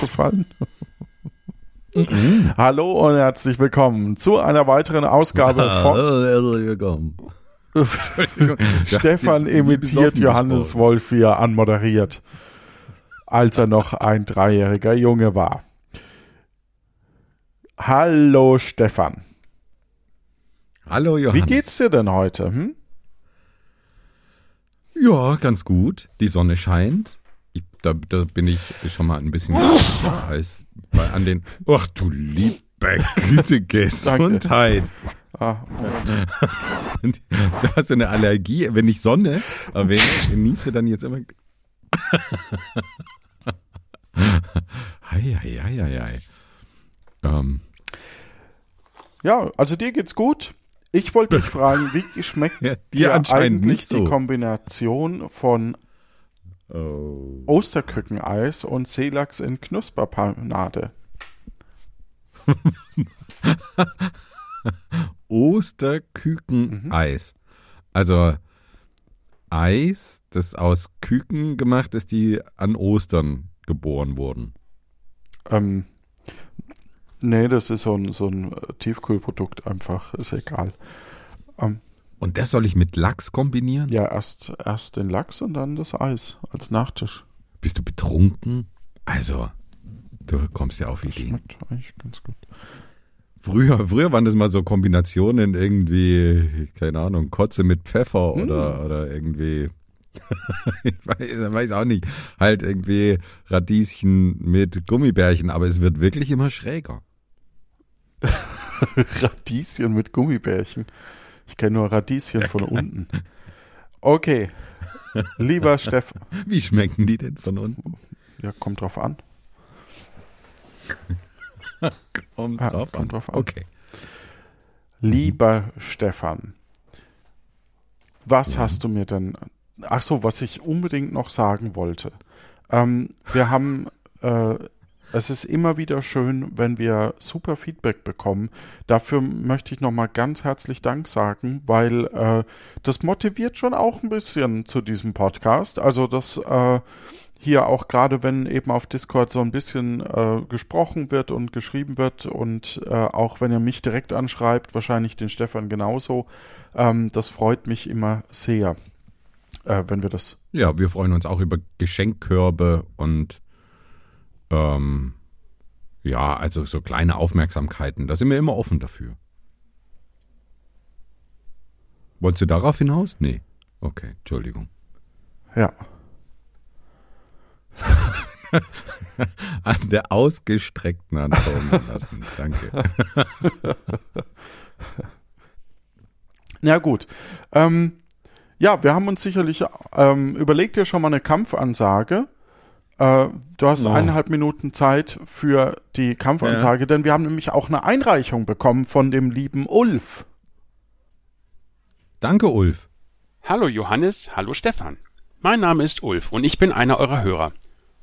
aufgefallen? Mhm. Hallo und herzlich willkommen zu einer weiteren Ausgabe von. Herzlich willkommen. Stefan imitiert Johannes Wolf, wie er anmoderiert, als er noch ein dreijähriger Junge war. Hallo Stefan. Hallo Johannes. Wie geht's dir denn heute? Hm? Ja, ganz gut. Die Sonne scheint. Da, da bin ich schon mal ein bisschen heiß bei, an den. Ach du liebe Güte, Gesundheit. Ah, du hast eine Allergie. Wenn ich Sonne erwähne, genieße dann jetzt immer. Hei, hei, hei, hei. Ähm. Ja, also dir geht's gut. Ich wollte dich fragen, wie schmeckt ja, dir eigentlich so. die Kombination von oh. Osterkückeneis und Seelachs in Knusperpanade? Osterkükeneis. Also Eis, das aus Küken gemacht ist, die an Ostern geboren wurden. Ähm, Nee, das ist so ein, so ein Tiefkühlprodukt einfach, ist egal. Ähm, und das soll ich mit Lachs kombinieren? Ja, erst, erst den Lachs und dann das Eis als Nachtisch. Bist du betrunken? Also, du kommst ja auf das Ideen. Schmeckt eigentlich ganz gut. Früher, früher waren das mal so Kombinationen irgendwie, keine Ahnung, Kotze mit Pfeffer hm. oder, oder irgendwie ich weiß, weiß, auch nicht. Halt irgendwie Radieschen mit Gummibärchen, aber es wird wirklich immer schräger. Radieschen mit Gummibärchen. Ich kenne nur Radieschen von unten. Okay. Lieber Stefan. Wie schmecken die denn von unten? Ja, kommt drauf an. kommt, ja, drauf, kommt an. drauf an. Okay. Lieber Stefan, was ja. hast du mir denn ach so, was ich unbedingt noch sagen wollte. Ähm, wir haben, äh, es ist immer wieder schön, wenn wir super Feedback bekommen. Dafür möchte ich nochmal ganz herzlich Dank sagen, weil äh, das motiviert schon auch ein bisschen zu diesem Podcast. Also das äh, hier auch gerade, wenn eben auf Discord so ein bisschen äh, gesprochen wird und geschrieben wird und äh, auch wenn ihr mich direkt anschreibt, wahrscheinlich den Stefan genauso, ähm, das freut mich immer sehr äh, wenn wir das. Ja, wir freuen uns auch über Geschenkkörbe und ähm, ja, also so kleine Aufmerksamkeiten. Da sind wir immer offen dafür. Wolltest du darauf hinaus? Nee. Okay, Entschuldigung. Ja. An der ausgestreckten Hand lassen. Danke. ja, gut. Ähm, ja, wir haben uns sicherlich ähm, überlegt dir schon mal eine Kampfansage. Äh, du hast oh. eineinhalb Minuten Zeit für die Kampfansage, ja. denn wir haben nämlich auch eine Einreichung bekommen von dem lieben Ulf. Danke, Ulf. Hallo Johannes, hallo Stefan. Mein Name ist Ulf und ich bin einer eurer Hörer.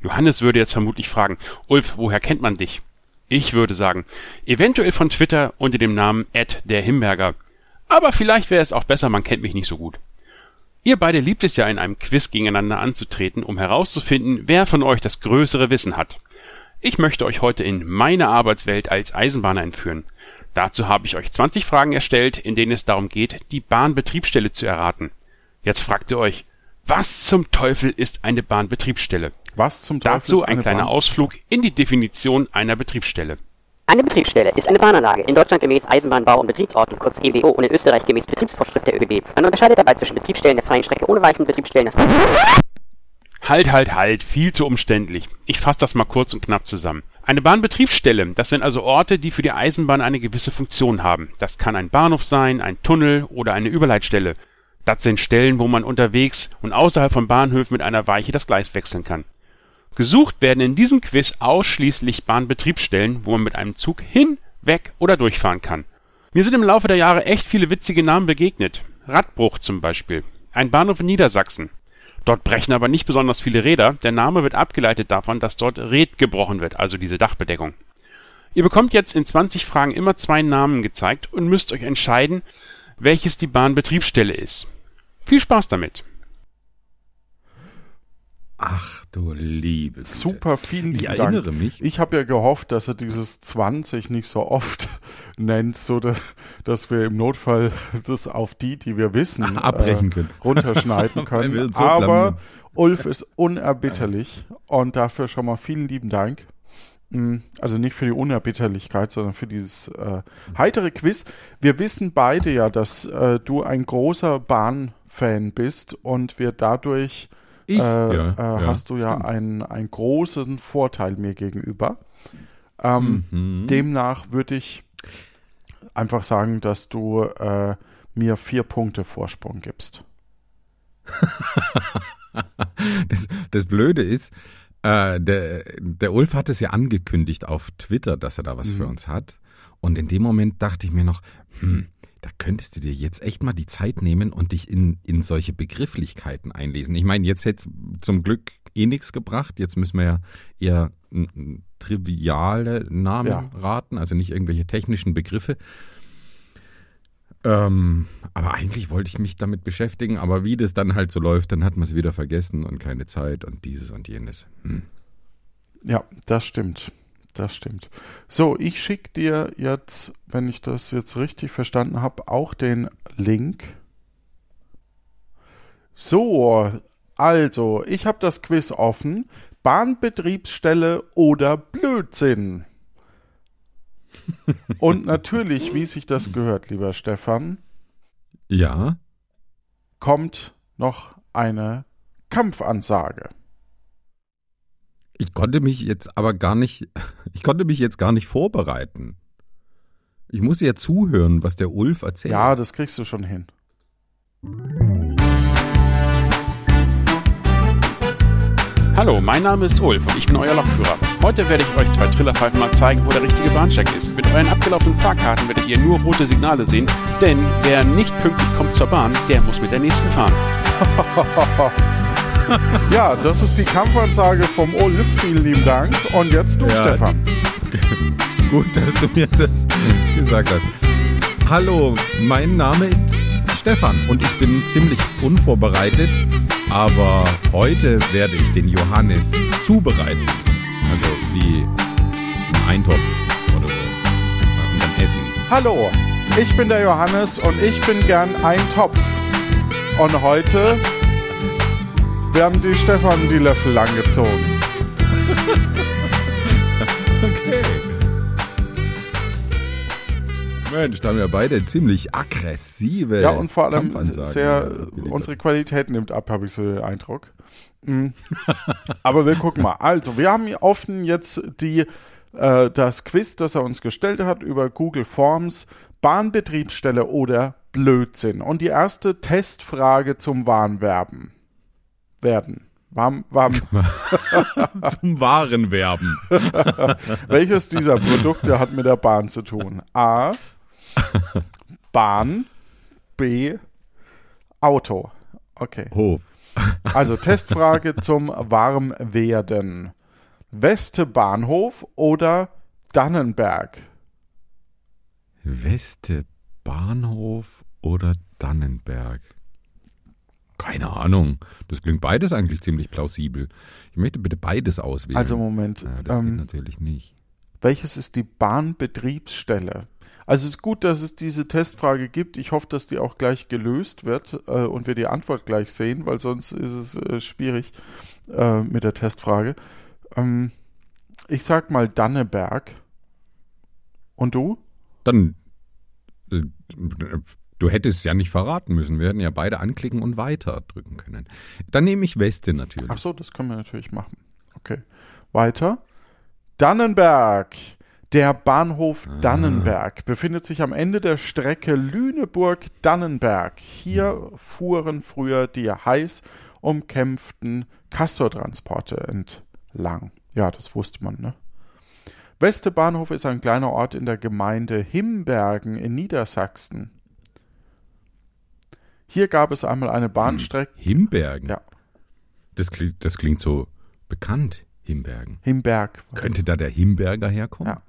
Johannes würde jetzt vermutlich fragen, Ulf, woher kennt man dich? Ich würde sagen, eventuell von Twitter unter dem Namen Ed der Himberger. Aber vielleicht wäre es auch besser, man kennt mich nicht so gut. Ihr beide liebt es ja in einem Quiz gegeneinander anzutreten, um herauszufinden, wer von euch das größere Wissen hat. Ich möchte euch heute in meine Arbeitswelt als Eisenbahner entführen. Dazu habe ich euch 20 Fragen erstellt, in denen es darum geht, die Bahnbetriebsstelle zu erraten. Jetzt fragt ihr euch, was zum Teufel ist eine Bahnbetriebsstelle? Was zum Teufel Dazu ein kleiner Bahn Ausflug in die Definition einer Betriebsstelle. Eine Betriebsstelle ist eine Bahnanlage, in Deutschland gemäß Eisenbahnbau- und Betriebsordnung kurz EBO und in Österreich gemäß Betriebsvorschrift der ÖBB. Man unterscheidet dabei zwischen Betriebsstellen der freien Strecke ohne Weichen und Betriebsstellen der freien Halt, halt, halt, viel zu umständlich. Ich fasse das mal kurz und knapp zusammen. Eine Bahnbetriebsstelle, das sind also Orte, die für die Eisenbahn eine gewisse Funktion haben. Das kann ein Bahnhof sein, ein Tunnel oder eine Überleitstelle. Das sind Stellen, wo man unterwegs und außerhalb von Bahnhöfen mit einer Weiche das Gleis wechseln kann. Gesucht werden in diesem Quiz ausschließlich Bahnbetriebsstellen, wo man mit einem Zug hin, weg oder durchfahren kann. Mir sind im Laufe der Jahre echt viele witzige Namen begegnet. Radbruch zum Beispiel. Ein Bahnhof in Niedersachsen. Dort brechen aber nicht besonders viele Räder. Der Name wird abgeleitet davon, dass dort Red gebrochen wird, also diese Dachbedeckung. Ihr bekommt jetzt in 20 Fragen immer zwei Namen gezeigt und müsst euch entscheiden, welches die Bahnbetriebsstelle ist. Viel Spaß damit! Ach du liebe. Super, vielen Ich lieben erinnere Dank. mich. Ich habe ja gehofft, dass er dieses 20 nicht so oft nennt, so dass, dass wir im Notfall das auf die, die wir wissen, Abbrechen können. runterschneiden können. so Aber. Ulf ist unerbitterlich und dafür schon mal vielen lieben Dank. Mm, Also nicht für die Unerbitterlichkeit, sondern für dieses äh, heitere Quiz. Wir wissen beide ja, dass äh, du ein großer Bahnfan bist und wir dadurch Ich? äh, Ja, äh, ja, hast du ja stimmt. einen, einen großen Vorteil mir gegenüber. Ähm, Mhm. Demnach würde ich einfach sagen, dass du äh, mir vier Punkte Vorsprung gibst. Das, das Blöde ist, äh, der, der Ulf hat es ja angekündigt auf Twitter, dass er da was für uns hat. Und in dem Moment dachte ich mir noch, hm, da könntest du dir jetzt echt mal die Zeit nehmen und dich in, in solche Begrifflichkeiten einlesen. Ich meine, jetzt hätte zum Glück eh nichts gebracht. Jetzt müssen wir ja eher triviale Namen Ja. raten, also nicht irgendwelche technischen Begriffe. Ähm, aber eigentlich wollte ich mich damit beschäftigen, aber wie das dann halt so läuft, dann hat man es wieder vergessen und keine Zeit und dieses und jenes. Hm. Ja, das stimmt. Das stimmt. So, ich schicke dir jetzt, wenn ich das jetzt richtig verstanden habe, auch den Link. So, also, ich habe das Quiz offen. Bahnbetriebsstelle oder Blödsinn? Und natürlich, wie sich das gehört, lieber Stefan, Ja, kommt noch eine Kampfansage. Ich konnte mich jetzt aber gar nicht, ich konnte mich jetzt gar nicht vorbereiten. Ich musste ja zuhören, was der Ulf erzählt. Ja, das kriegst du schon hin. Hallo, mein Name ist Ulf und ich bin euer Lokführer. Heute werde ich euch zwei Trillerpfeifen mal zeigen, wo der richtige Bahnsteig ist. Mit euren abgelaufenen Fahrkarten werdet ihr nur rote Signale sehen, denn wer nicht pünktlich kommt zur Bahn, der muss mit der nächsten fahren. Ja, das ist die Kampfansage vom Ulf. Vielen lieben Dank. Und jetzt du, Ja. Stefan. Gut, dass du mir das gesagt hast. Hallo, mein Name ist Stefan und ich bin ziemlich unvorbereitet, aber heute werde ich den Johannes zubereiten. Also wie ein Eintopf oder so. Und dann essen. Hallo, ich bin der Johannes und ich bin gern ein Topf. Und heute werden die Stefan die Löffel langgezogen. Okay. Mensch, da haben wir beide ziemlich aggressive Ja, und vor allem sehr, unsere Qualität nimmt ab, habe ich so den Eindruck. Mm. Aber wir gucken mal. Also, wir haben hier offen jetzt die, äh, das Quiz, das er uns gestellt hat über Google Forms, Bahnbetriebsstelle oder Blödsinn. Und die erste Testfrage zum Warnwerben. Werden. Warm, warm. zum wahren Werben. Welches dieser Produkte hat mit der Bahn zu tun? A. Bahn. B. Auto. Okay. Hof. Also Testfrage zum Warmwerden. Weste Bahnhof oder Dannenberg? Weste Bahnhof oder Dannenberg? Keine Ahnung. Das klingt beides eigentlich ziemlich plausibel. Ich möchte bitte beides auswählen. Also Moment, ja, das geht ähm, natürlich nicht. welches ist die Bahnbetriebsstelle? Also es ist gut, dass es diese Testfrage gibt. Ich hoffe, dass die auch gleich gelöst wird äh, und wir die Antwort gleich sehen, weil sonst ist es äh, schwierig äh, mit der Testfrage. Ähm, ich sag mal Danneberg. Und du? Dann, äh, du hättest es ja nicht verraten müssen. Wir hätten ja beide anklicken und weiter drücken können. Dann nehme ich Weste natürlich. Ach so, das können wir natürlich machen. Okay. Weiter. Dannenberg. Der Bahnhof Dannenberg befindet sich am Ende der Strecke Lüneburg-Dannenberg. Hier fuhren früher die heiß umkämpften Castortransporte entlang. Ja, das wusste man, ne? Weste Bahnhof ist ein kleiner Ort in der Gemeinde Himbergen in Niedersachsen. Hier gab es einmal eine Bahnstrecke. Himbergen. Ja, Das klingt, das klingt so bekannt, Himbergen. Himberg. Könnte da der Himberger herkommen? Ja.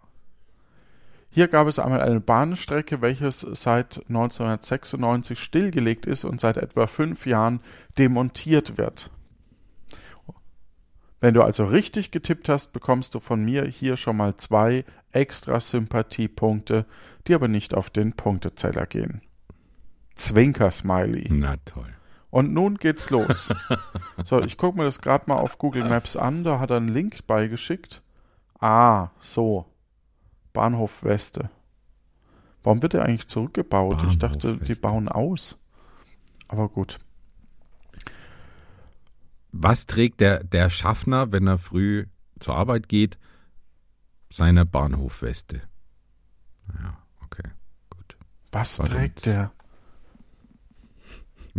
Hier gab es einmal eine Bahnstrecke, welches seit 1996 stillgelegt ist und seit etwa fünf Jahren demontiert wird. Wenn du also richtig getippt hast, bekommst du von mir hier schon mal zwei extra Sympathiepunkte, die aber nicht auf den Punktezeller gehen. Zwinker-Smiley. Na toll. Und nun geht's los. so, ich gucke mir das gerade mal auf Google Maps an. Da hat er einen Link beigeschickt. Ah, so. Bahnhof Weste. Warum wird er eigentlich zurückgebaut? Bahnhof ich dachte, die Weste. bauen aus. Aber gut. Was trägt der, der Schaffner, wenn er früh zur Arbeit geht? Seine Bahnhofweste. Ja, okay, gut. Was Warte, trägt der?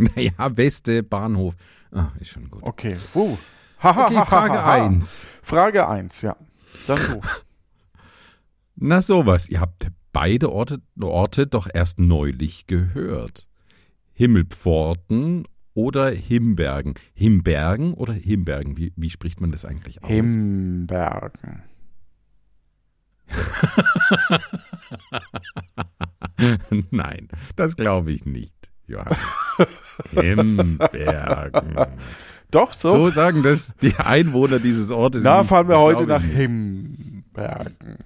Naja, Weste, Bahnhof. Ah, ist schon gut. Okay. Uh. Ha, Okay, Frage 1. Frage 1, ja. Dann du. Na sowas, ihr habt beide Orte, Orte doch erst neulich gehört. Himmelpforten oder Himbergen. Himbergen oder Himbergen? Wie, wie spricht man das eigentlich aus? Himbergen. Nein, das glaube ich nicht. Johannes. Himbergen. Doch, so. So sagen das die Einwohner dieses Ortes. Na, nicht. fahren wir heute nach. Himbergen.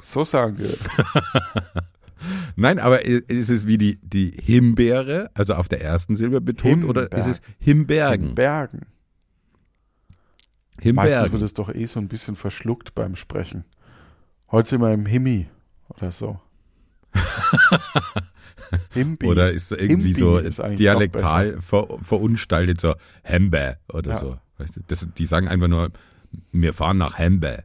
So sagen wir es. Nein, aber ist es wie die, die Himbeere, also auf der ersten Silbe betont, oder ist es Himbergen? Himbergen. Meistens Himbergen. wird es doch eh so ein bisschen verschluckt beim Sprechen. Heute sind wir im Himmi oder so. Himbi. Oder ist irgendwie Himbi so ist dialektal ver, verunstaltet, so Hembe oder Ja. so. Weißt du, das, die sagen einfach nur, wir fahren nach Hembe.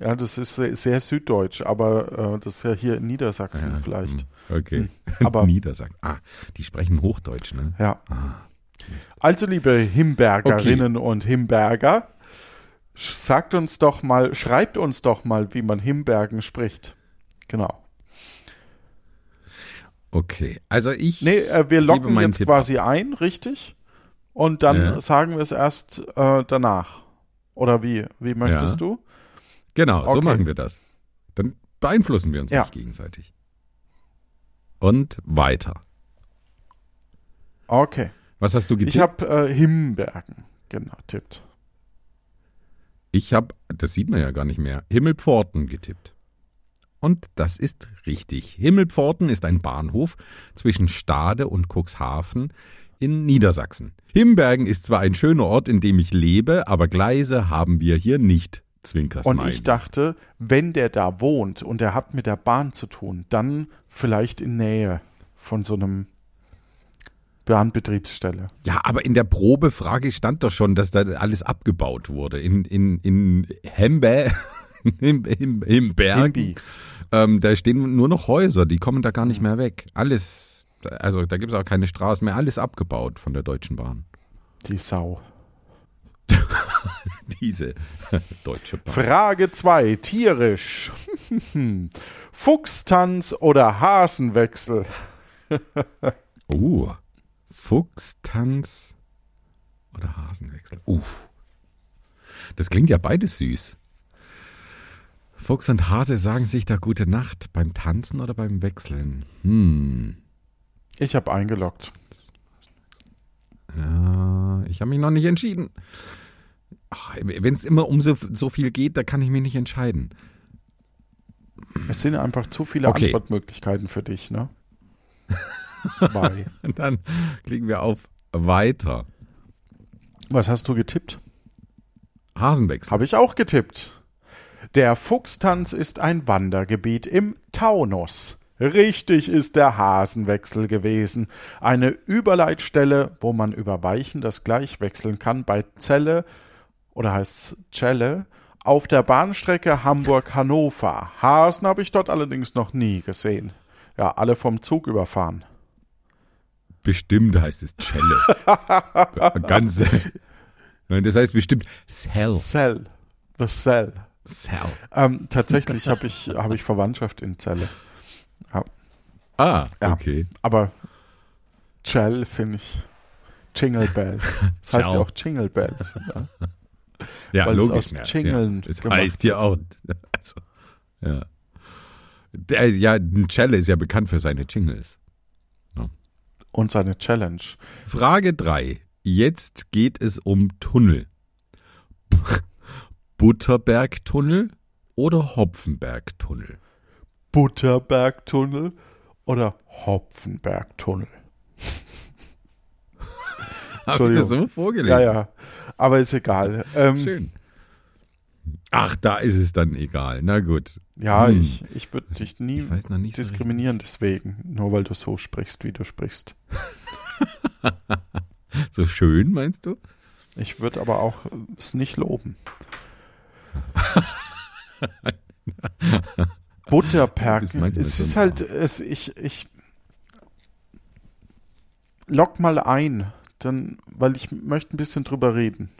Ja, das ist sehr, sehr süddeutsch, aber äh, das ist ja hier in Niedersachsen Ja, vielleicht. hm, Okay. aber- Niedersachsen. Ah, die sprechen Hochdeutsch, ne? Ja. Ah. Also, liebe Himbergerinnen und Himberger, sagt uns doch mal, schreibt uns doch mal, wie man Himbergen spricht. Genau. Okay. Also ich. Nee, äh, wir locken jetzt Tipp quasi ein, richtig? Und dann Ja. sagen wir es erst äh, danach. Oder wie? Wie möchtest du? Genau, so Okay. machen wir das. Dann beeinflussen wir uns Ja. nicht gegenseitig. Und weiter. Okay. Was hast du getippt? Ich habe äh, Himbergen genau tippt. Ich habe, das sieht man ja gar nicht mehr, Himmelpforten getippt. Und das ist richtig. Himmelpforten ist ein Bahnhof zwischen Stade und Cuxhaven in Niedersachsen. Himbergen ist zwar ein schöner Ort, in dem ich lebe, aber Gleise haben wir hier nicht. Zwinker Und ich dachte, wenn der da wohnt und er hat mit der Bahn zu tun, dann vielleicht in Nähe von so einem Bahnbetriebsstelle. Ja, aber in der Probefrage stand doch schon, dass da alles abgebaut wurde. In, in, in Hembe, im, im, im Himbi. ähm, da stehen nur noch Häuser, die kommen da gar nicht mehr weg. Alles, also da gibt es auch keine Straßen mehr, alles abgebaut von der Deutschen Bahn. Die Sau. Diese Deutsche Bahn. Frage 2. Tierisch. Fuchstanz oder Hasenwechsel? Uh, Fuchstanz oder Hasenwechsel. Uh, das klingt ja beides süß. Fuchs und Hase sagen sich da gute Nacht beim Tanzen oder beim Wechseln. Hm. Ich habe eingeloggt. Ja, ich habe mich noch nicht entschieden. Wenn es immer um so, so viel geht, da kann ich mich nicht entscheiden. Es sind einfach zu viele Okay. Antwortmöglichkeiten für dich, ne? Zwei. Dann klicken wir auf Weiter. Was hast du getippt? Hasenwechsel. Habe ich auch getippt. Der Fuchstanz ist ein Wandergebiet im Taunus. Richtig ist der Hasenwechsel gewesen. Eine Überleitstelle, wo man über Weichen das gleich wechseln kann bei Celle oder heißt Celle auf der Bahnstrecke Hamburg-Hannover. Hasen habe ich dort allerdings noch nie gesehen. Ja, alle vom Zug überfahren. Bestimmt heißt es Celle. Ganz. Nein, das heißt bestimmt Cell. Cell. The Cell. Cell. Ähm, tatsächlich habe ich, hab ich Verwandtschaft in Celle. Ah, Ja. okay. Aber Cell finde ich Jingle Bells. Das heißt ja auch Jingle Bells. Ja. Ja, Weil es logisch. aus ja, Jingeln ja. Das heißt ja auch. Also, ja. Der, ja, Celle ist ja bekannt für seine Jingles. Und seine Challenge. Frage 3. Jetzt geht es um Tunnel. Butterbergtunnel oder Hopfenbergtunnel? Butterbergtunnel oder Hopfenbergtunnel? Hab ich das so vorgelesen? Ja, ja. Aber ist egal. Ähm, Schön. Ach, da ist es dann egal. Na gut. Ja, Hm. ich, ich würde dich nie nicht so diskriminieren deswegen, nur weil du so sprichst, wie du sprichst. So schön, meinst du? Ich würde aber auch es nicht loben. Butterperk. Das meint man Es ist halt, es, ich, ich lock mal ein, dann, weil ich möchte ein bisschen drüber reden.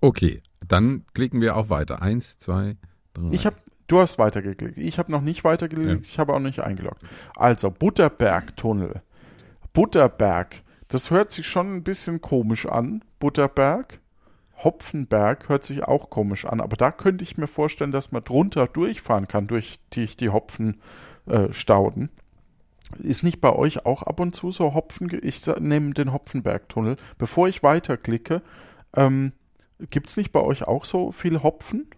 Okay, dann klicken wir auf weiter. Eins, zwei, drei. Ich habe, du hast weitergeklickt. Ich habe noch nicht weitergeklickt. Ich habe auch nicht eingeloggt. Also Butterberg-Tunnel. Butterberg. Das hört sich schon ein bisschen komisch an. Butterberg. Hopfenberg hört sich auch komisch an, aber da könnte ich mir vorstellen, dass man drunter durchfahren kann durch die, die Hopfenstauden. Äh. Ist nicht bei euch auch ab und zu so Hopfen? Ich nehme den Hopfenbergtunnel. Bevor ich weiterklicke, ähm, gibt es nicht bei euch auch so viel Hopfen?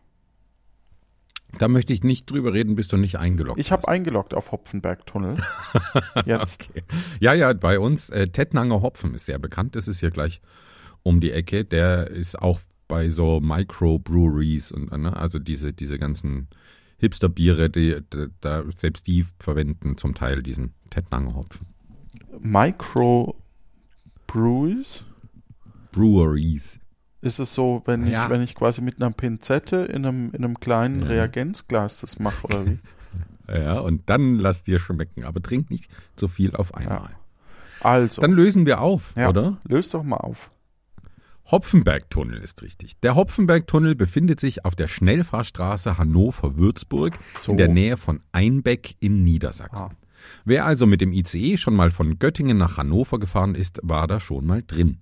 Da möchte ich nicht drüber reden, bis du nicht eingeloggt Ich habe eingeloggt auf Hopfenbergtunnel. Jetzt. Okay. Ja, ja, bei uns, äh, Tettnanger Hopfen ist sehr bekannt. Das ist hier gleich um die Ecke. Der ist auch bei so Microbreweries und, ne, also diese, diese ganzen Hipster-Biere, die, die, da, selbst die verwenden zum Teil diesen Tettnanger Hopfen. Micro Breweries? Ist es so, wenn Ja. ich, wenn ich quasi mit einer Pinzette in einem, in einem kleinen Ja. Reagenzglas das mache, oder wie? Ja, und dann lass dir schmecken, aber trink nicht so viel auf einmal. Also, Dann lösen wir auf, ja, oder? löst doch mal auf. Hopfenbergtunnel ist richtig. Der Hopfenbergtunnel befindet sich auf der Schnellfahrstraße Hannover-Würzburg So. in der Nähe von Einbeck in Niedersachsen. Ah. Wer also mit dem ICE schon mal von Göttingen nach Hannover gefahren ist, war da schon mal drin.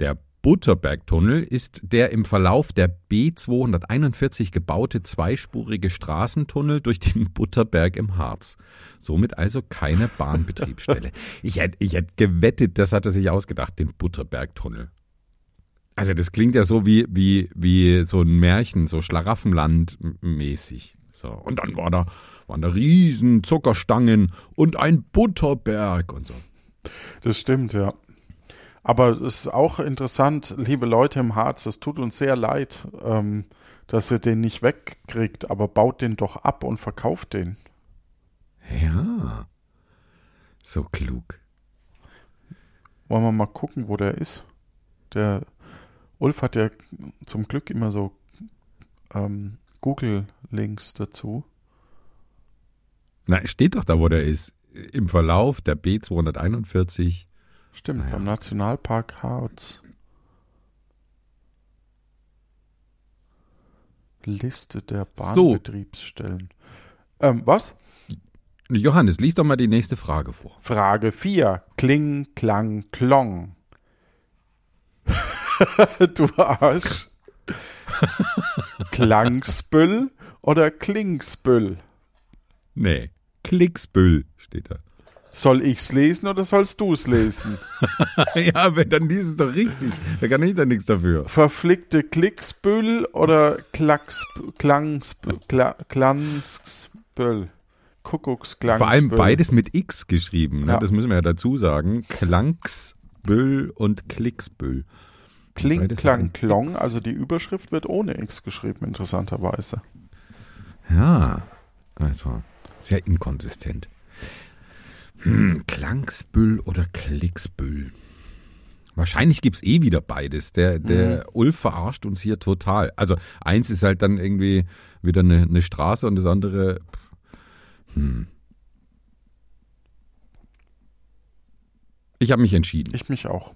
Der Butterbergtunnel ist der im Verlauf der B241 gebaute zweispurige Straßentunnel durch den Butterberg im Harz. Somit also keine Bahnbetriebsstelle. ich hätte ich hätt gewettet, das hat er sich ausgedacht, den Butterbergtunnel. Also das klingt ja so wie, wie, wie so ein Märchen, so Schlaraffenland-mäßig. So. Und dann war da, waren da riesen Zuckerstangen und ein Butterberg und so. Das stimmt, ja. Aber es ist auch interessant, liebe Leute im Harz, es tut uns sehr leid, ähm, dass ihr den nicht wegkriegt, aber baut den doch ab und verkauft den. Ja. So klug. Wollen wir mal gucken, wo der ist? Der Ulf hat ja zum Glück immer so ähm, Google-Links dazu. Na, steht doch da, wo der ist. Im Verlauf der B241. Stimmt, Ah ja. beim Nationalpark Harz. Liste der So. Bahnbetriebsstellen. Ähm, was? Johannes, lies doch mal die nächste Frage vor. Frage 4. Kling, Klang, Klong. du Arsch. Klangsbüll oder Klingsbüll? Nee, Klicksbüll steht da. Soll ich's lesen oder sollst du's lesen? ja, aber dann liest es doch richtig. Da kann ich da nichts dafür. Verflickte Klicksbüll oder Klacks, Klangsbüll? Kla, Klangsbüll? Kuckucksklangsbüll. Vor allem beides mit X geschrieben. Ne? Ja. Das müssen wir ja dazu sagen. Klanksbüll und Klicksbüll. Kling, Klang, Klong. Also die Überschrift wird ohne X geschrieben, interessanterweise. Ja, also sehr inkonsistent. Hm, Klangsbüll oder Klicksbüll? Wahrscheinlich gibt's eh wieder beides. Der, der Ulf verarscht uns hier total. Also eins ist halt dann irgendwie wieder eine, eine Straße und das andere. Hm. Ich habe mich entschieden. Ich mich auch.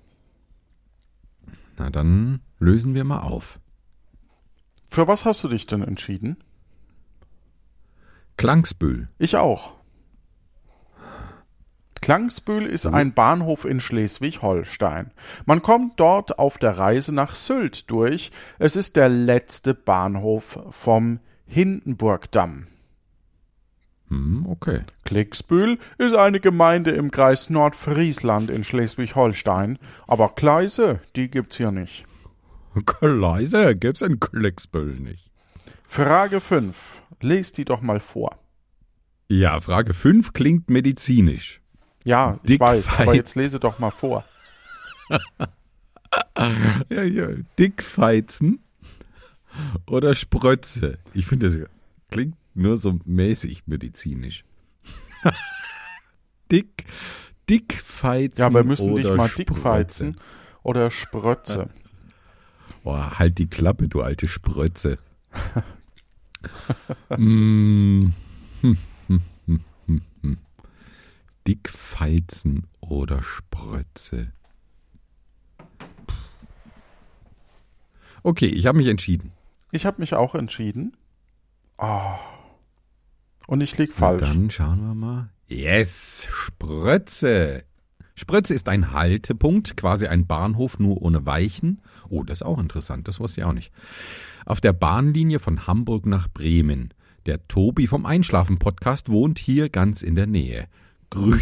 Na dann lösen wir mal auf. Für was hast du dich denn entschieden? Klangsbüll. Ich auch. Klangsbühl ist ein Bahnhof in Schleswig-Holstein. Man kommt dort auf der Reise nach Sylt durch. Es ist der letzte Bahnhof vom Hindenburgdamm. Hm, okay. Klicksbühl ist eine Gemeinde im Kreis Nordfriesland in Schleswig-Holstein, aber Gleise, die gibt's hier nicht. Leiser gibt's in Klicksbüll nicht. Frage 5. Lest die doch mal vor. Ja, Frage 5 klingt medizinisch. Ja, ich Dickfeit. weiß, aber jetzt lese doch mal vor. Ja, ja. Dickfeizen oder Sprötze. Ich finde, das klingt nur so mäßig medizinisch. Dick, Dickfeizen Ja, wir müssen oder dich mal Sprötze. dickfeizen oder Sprötze. Boah, halt die Klappe, du alte Sprötze. mm, hm, hm, hm, hm, hm. Dickfeizen oder Sprötze. Okay, ich habe mich entschieden. Ich habe mich auch entschieden. Oh. Und ich lieg Na falsch. Dann schauen wir mal. Yes, Sprötze. Sprötze ist ein Haltepunkt, quasi ein Bahnhof nur ohne Weichen. Oh, das ist auch interessant, das wusste ich auch nicht. Auf der Bahnlinie von Hamburg nach Bremen. Der Tobi vom Einschlafen-Podcast wohnt hier ganz in der Nähe. Grü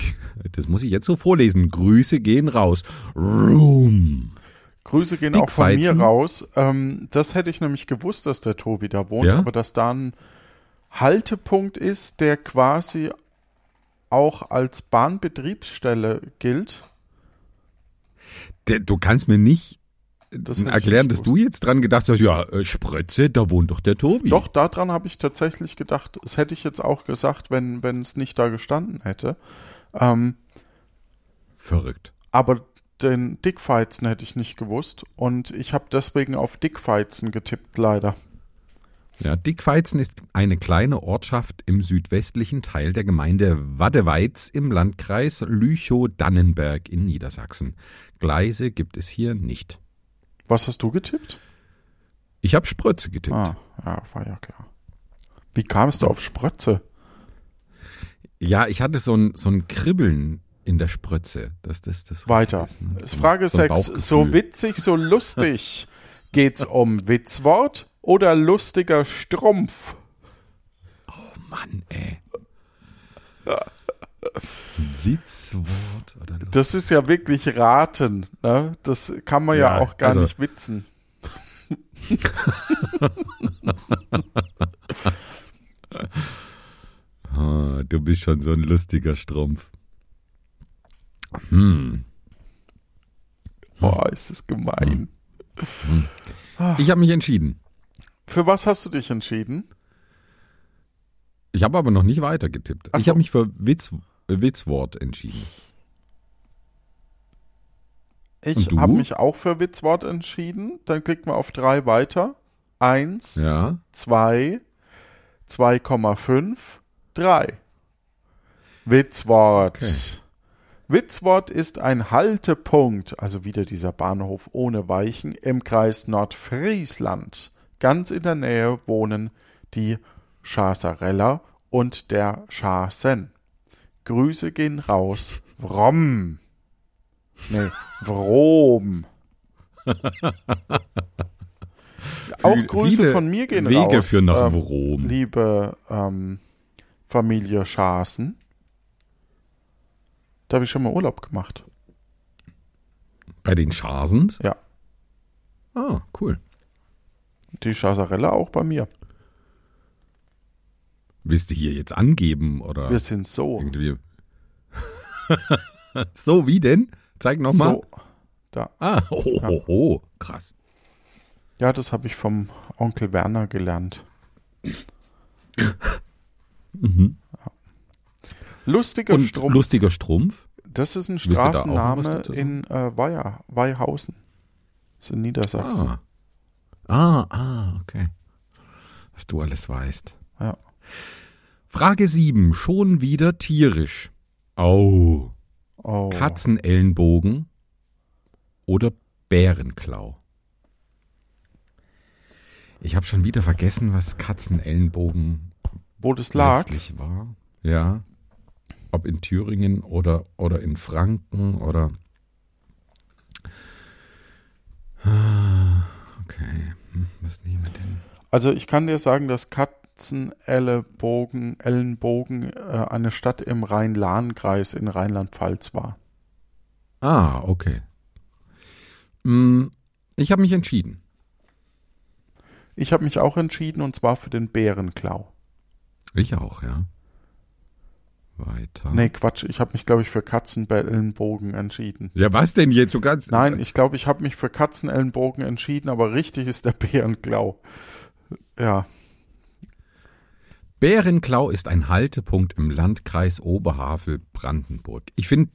das muss ich jetzt so vorlesen. Grüße gehen raus. Room. Grüße gehen auch von mir Dickfeizen. raus. Ähm, das hätte ich nämlich gewusst, dass der Tobi da wohnt, Ja? aber dass da ein Haltepunkt ist, der quasi auch als Bahnbetriebsstelle gilt. Der, du kannst mir nicht Das erklären, dass du jetzt dran gedacht hast, ja, äh, Sprötze, da wohnt doch der Tobi. Doch, daran habe ich tatsächlich gedacht. Das hätte ich jetzt auch gesagt, wenn, wenn es nicht da gestanden hätte. Ähm, Verrückt. aber den Dickfeizen hätte ich nicht gewusst und ich habe deswegen auf Dickfeizen getippt, leider. Ja, Dickfeizen ist eine kleine Ortschaft im südwestlichen Teil der Gemeinde Waddeweiz im Landkreis Lüchow-Dannenberg in Niedersachsen. Gleise gibt es hier nicht. Was hast du getippt? Ich habe Sprötze getippt. Ah, ja, war ja klar. Wie kamst du auf Sprötze? Ja, ich hatte so ein, so ein Kribbeln in der Sprötze. Das, das, das Weiter. ist, ne? So Frage so ein 6. Bauchgefühl. So witzig, so lustig. Geht's um Witzwort oder lustiger Strumpf? Mann, ey. Witzwort oder Das ist ja wirklich raten. Ne? Das kann man ja, Ja, auch gar also- nicht witzen. Ah, du bist schon so ein lustiger Strumpf. Hm. Boah, ist das gemein. Ich habe mich entschieden. Für was hast du dich entschieden? Ich habe aber noch nicht weiter getippt. Ach Ich so. habe mich für Witz, Witzwort entschieden. Ich habe mich auch für Witzwort entschieden. Dann klicken wir auf drei weiter. Eins, Ja. zwei, 2,5, 3. Witzwort. Okay. Witzwort ist ein Haltepunkt, also wieder dieser Bahnhof ohne Weichen, im Kreis Nordfriesland. Ganz in der Nähe wohnen die Chasarella und der Schasen. Grüße gehen raus. Wrom. Nee, Wrom. Auch Grüße von mir gehen Wege raus. führen nach ähm, Wrom. liebe ähm, Familie Schaßen. Da habe ich schon mal Urlaub gemacht. Bei den Schasens? Ja. Ah, cool. Die Chasarella auch bei mir. Willst du hier jetzt angeben oder Wir sind so. irgendwie? so, wie denn? Zeig nochmal. So. Da. Ah, oh, oh, oh, krass. Ja, das habe ich vom Onkel Werner gelernt. Mhm. Lustiger Und Strumpf. lustiger Strumpf? das ist ein Straßenname in äh, Weiher, Weihausen. Das ist in Niedersachsen. Ah. Ah, ah, okay. Was du alles weißt. Ja. Frage 7. Schon wieder tierisch. Oh. Oh. Katzenellenbogen oder Bärenklau? Ich habe schon wieder vergessen, was Katzenellenbogen Wo das lag. letztlich war. Ja. Ob in Thüringen oder, oder in Franken oder. Ah, Okay. Hm, Was nehmen wir denn? Also ich kann dir sagen, dass Katzenellenbogen Ellenbogen, äh, eine Stadt im Rhein-Lahn-Kreis in Rheinland-Pfalz war. Ah, okay. Hm, Ich habe mich entschieden. Ich habe mich auch entschieden und zwar für den Bärenklau. Ich auch, ja. Weiter. Nee, Quatsch, ich habe mich, glaube ich, für Katzenellenbogen entschieden. Ja, was denn jetzt so ganz? Nein, ich glaube, ich habe mich für Katzenellenbogen entschieden, aber richtig ist der Bärenklau. Ja. Bärenklau ist ein Haltepunkt im Landkreis Oberhavel-Brandenburg. Ich finde,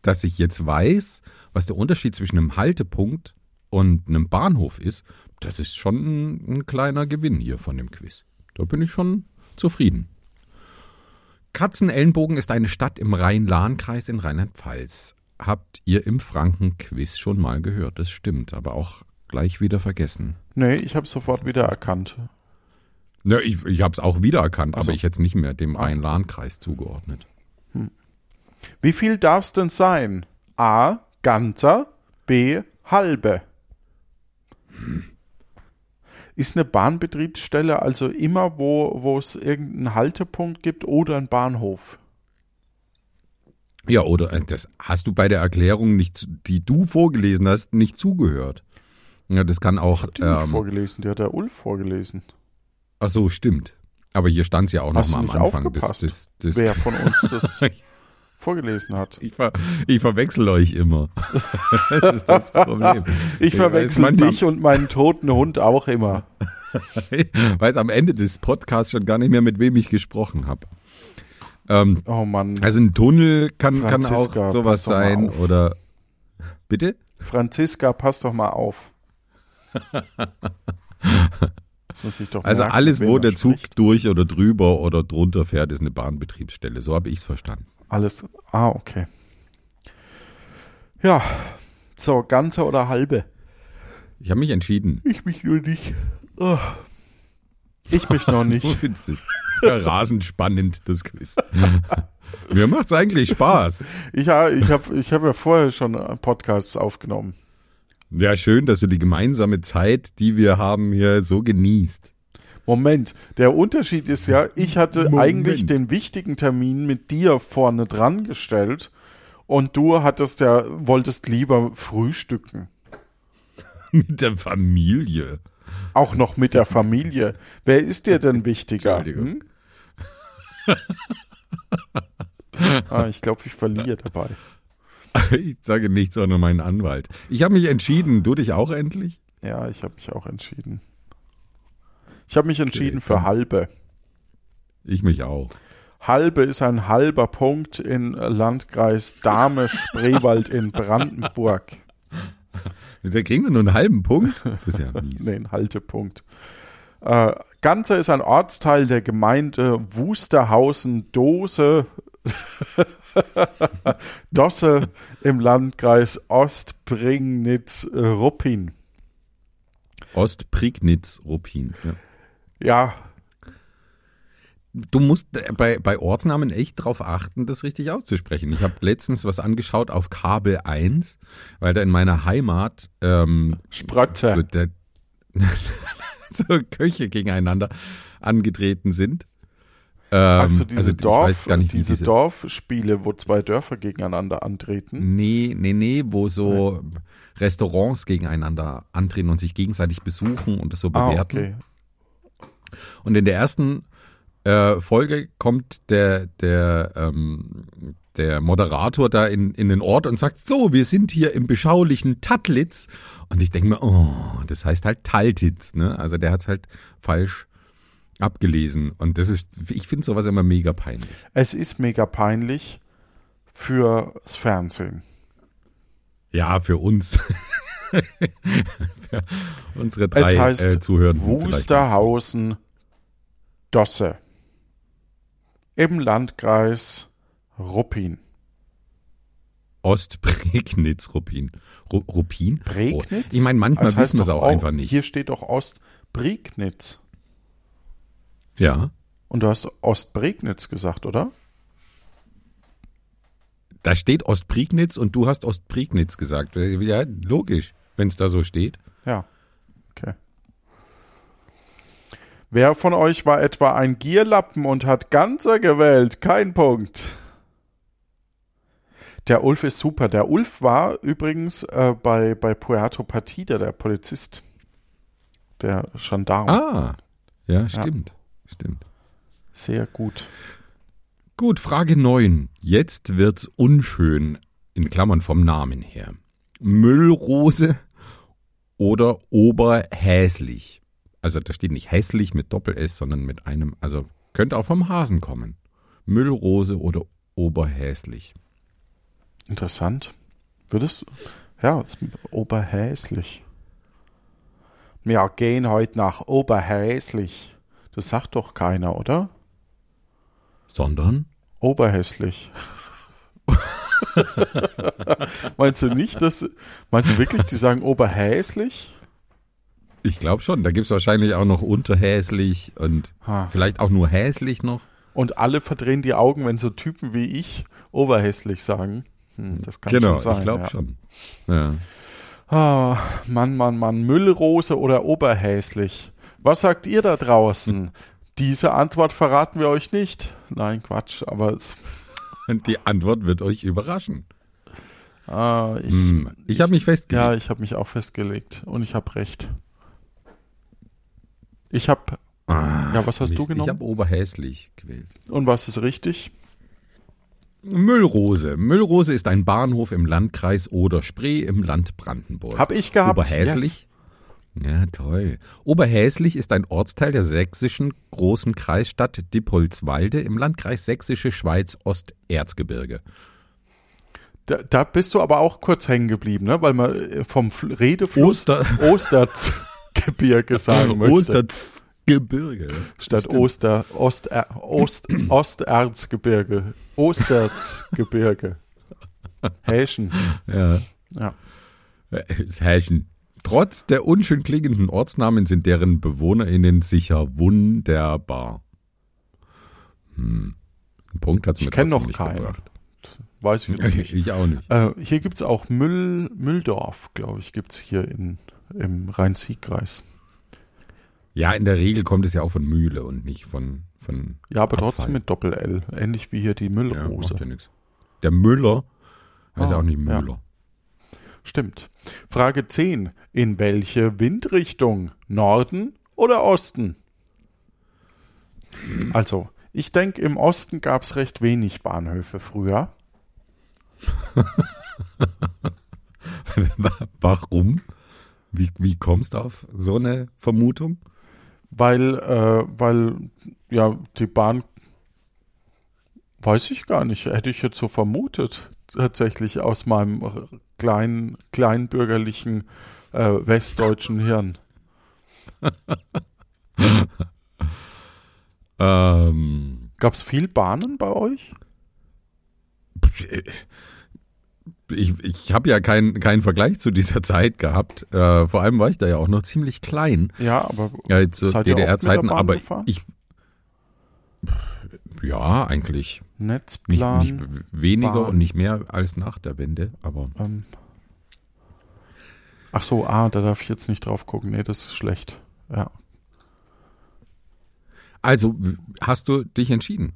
dass ich jetzt weiß, was der Unterschied zwischen einem Haltepunkt und einem Bahnhof ist, das ist schon ein, ein kleiner Gewinn hier von dem Quiz. Da bin ich schon zufrieden. Katzenellenbogen ist eine Stadt im Rhein-Lahn-Kreis in Rheinland-Pfalz. Habt ihr im Franken-Quiz schon mal gehört? Das stimmt, aber auch gleich wieder vergessen. Nee, ich habe sofort wieder erkannt. Ja, ich ich habe es auch wiedererkannt, Ach so. aber ich hätte es nicht mehr dem Rhein-Lahn-Kreis zugeordnet. Wie viel darf es denn sein? A. Ganzer. B. Halbe. Ist eine Bahnbetriebsstelle also immer, wo, wo es irgendeinen Haltepunkt gibt oder einen Bahnhof? Ja, oder äh, das hast du bei der Erklärung nicht, die du vorgelesen hast, nicht zugehört. Ja, das kann auch. Die nicht Ähm, vorgelesen, die hat der Ulf vorgelesen. ach so, stimmt. Aber hier stand es ja auch noch Hast mal du am nicht Anfang. aufgepasst, Das, das, das, wer von uns das vorgelesen hat. ich, ver, ich verwechsel euch immer. das ist das Problem. Ich verwechsel dich und meinen toten Hund auch immer. weiß am Ende des Podcasts schon gar nicht mehr, mit wem ich gesprochen habe. Ähm, Oh Mann. also ein Tunnel kann, kann auch sowas sein oder bitte? Franziska, pass doch mal auf. Das muss ich doch Also merken, alles, wo er der Zug spricht. durch oder drüber oder drunter fährt, ist eine Bahnbetriebsstelle. So habe ich es verstanden. Alles. Ah, okay. Ja. So, ganze oder halbe? Ich habe mich entschieden. Ich mich nur nicht. Oh. Ich mich noch Du nicht. findest es ja, rasend spannend, das Quiz. Mir macht's eigentlich Spaß. Ich, ha- ich habe ich hab ja vorher schon Podcasts aufgenommen. Ja, schön, dass du die gemeinsame Zeit, die wir haben, hier so genießt. Moment, der Unterschied ist ja, ich hatte Moment. eigentlich den wichtigen Termin mit dir vorne dran gestellt und du hattest ja, wolltest lieber frühstücken. Mit der Familie. Auch noch mit der Familie. Wer ist dir denn wichtiger? Entschuldigung. Hm? ah, ich glaube, ich verliere dabei. Ich sage nichts, sondern meinen Anwalt. Ich habe mich entschieden. Du dich auch endlich? Ja, ich habe mich auch entschieden. Ich habe mich entschieden für komm. halbe. Ich mich auch. Halbe ist ein halber Punkt in Landkreis Dahme-Spreewald in Brandenburg. Da kriegen wir nur einen halben Punkt. Das ist ja mies. Nee, ein Haltepunkt. Äh, Ganze ist ein Ortsteil der Gemeinde Wusterhausen-Dose. Dosse im Landkreis Ostprignitz-Ruppin. Ostprignitz-Ruppin. Ja. Ja, Du musst äh, bei, bei Ortsnamen echt drauf achten, das richtig auszusprechen. Ich habe letztens was angeschaut auf Kabel 1, weil da in meiner Heimat ähm, Sprötze. so, der, so Köche gegeneinander angetreten sind. Ähm, Achso, diese, also Dorf, nicht, diese diese Dorfspiele, wo zwei Dörfer gegeneinander antreten. Nee, nee, nee, wo so Restaurants gegeneinander antreten und sich gegenseitig besuchen und das so Ah, bewerten. okay. Und in der ersten äh, Folge kommt der, der, ähm, der Moderator da in, in den Ort und sagt, so, wir sind hier im beschaulichen Tatlitz. Und ich denke mir, oh, das heißt halt Taltitz, ne? Also der hat's halt falsch abgelesen. Und das ist, ich finde sowas immer mega peinlich. Es ist mega peinlich fürs Fernsehen. Ja, für uns. für unsere drei es heißt äh, Zuhörer. Wusterhausen Dosse im Landkreis Ruppin. Ostprignitz, Ruppin. Ru Ruppin? Prignitz? Oh. Ich meine, manchmal Das heißt wissen wir es doch auch einfach nicht. Hier steht doch Ostprignitz. Ja. Und du hast Ostprignitz gesagt, oder? Da steht Ostprignitz und du hast Ostprignitz gesagt. Ja, logisch, wenn es da so steht. Ja. Okay. Wer von euch war etwa ein Gierlappen und hat Ganzer gewählt? Kein Punkt. Der Ulf ist super. Der Ulf war übrigens äh, bei, bei Puerto Partida der Polizist. der Gendarm. Ah, ja, stimmt. Stimmt. Sehr gut. Gut, Frage 9. Jetzt wird's unschön, in Klammern vom Namen her. Müllrose oder oberhäslich? Also da steht nicht hässlich mit Doppel-S, sondern mit einem, also könnte auch vom Hasen kommen. Müllrose oder oberhäslich? Interessant. Würdest ja, ist oberhäslich. Wir gehen heute nach Oberhäslich. Das sagt doch keiner, oder? Sondern? Oberhässlich. meinst du nicht, dass. Meinst du wirklich, die sagen oberhäslich? Ich glaube schon. Da gibt es wahrscheinlich auch noch unterhäslich und ha. vielleicht auch nur häslich noch. Und alle verdrehen die Augen, wenn so Typen wie ich oberhässlich sagen. Hm, das kann genau, schon sein. ich glaube ja. schon. Ja. Oh, Mann, Mann, Mann. Müllrose oder oberhäslich? Was sagt ihr da draußen? Diese Antwort verraten wir euch nicht. Nein, Quatsch, aber es. Die Antwort wird euch überraschen. Ah, ich hm, ich habe mich festgelegt. Ja, ich habe mich auch festgelegt und ich habe recht. Ich habe. Ah, ja, was hast Mist, du genommen? Ich habe oberhässlich gewählt. Und was ist richtig? Müllrose. Müllrose ist ein Bahnhof im Landkreis Oder-Spree im Land Brandenburg. Hab ich gehabt. Oberhäslich. Yes. Ja, toll. Oberhäslich ist ein Ortsteil der sächsischen großen Kreisstadt Dippolswalde im Landkreis Sächsische Schweiz Osterzgebirge. Da, da bist du aber auch kurz hängen geblieben, ne? weil man äh, vom Redefluss Oster Osterzgebirge sagen möchte. Osterz Gebirge. Statt Stimmt. Oster, Ost, Ost, Osterzgebirge. Ostergebirge. Häschen. Ja. Ja. Häschen. Trotz der unschön klingenden Ortsnamen sind deren BewohnerInnen sicher wunderbar. Hm. Ein Punkt hat es mir Ich kenne noch keinen. Gebracht. Weiß ich jetzt nicht. ich auch nicht. Äh, hier gibt es auch Müll, Mülldorf, glaube ich, gibt es hier in, im Rhein-Sieg-Kreis. Ja, in der Regel kommt es ja auch von Mühle und nicht von. von ja, aber Abfall. trotzdem mit Doppel-L. Ähnlich wie hier die Müllrose. Ja, ja Der Müller heißt ah, auch nicht Müller. Ja. Stimmt. Frage 10. In welche Windrichtung? Norden oder Osten? Also, ich denke, im Osten gab es recht wenig Bahnhöfe früher. Warum? Wie, wie kommst du auf so eine Vermutung? weil, äh, weil ja die Bahn, weiß ich gar nicht, hätte ich jetzt so vermutet, tatsächlich aus meinem kleinen, kleinbürgerlichen äh, westdeutschen Hirn. ähm, Gab es viel Bahnen bei euch? Ich, ich habe ja keinen keinen Vergleich zu dieser Zeit gehabt. Äh, vor allem war ich da ja auch noch ziemlich klein. Ja, aber ja, so DDR-Zeiten, aber gefahren? ich ja eigentlich Netzplan, nicht, nicht weniger Bahn. und nicht mehr als nach der Wende, aber ähm. Ach so, ah, da darf ich jetzt nicht drauf gucken. Nee, das ist schlecht. Ja. Also hast du dich entschieden?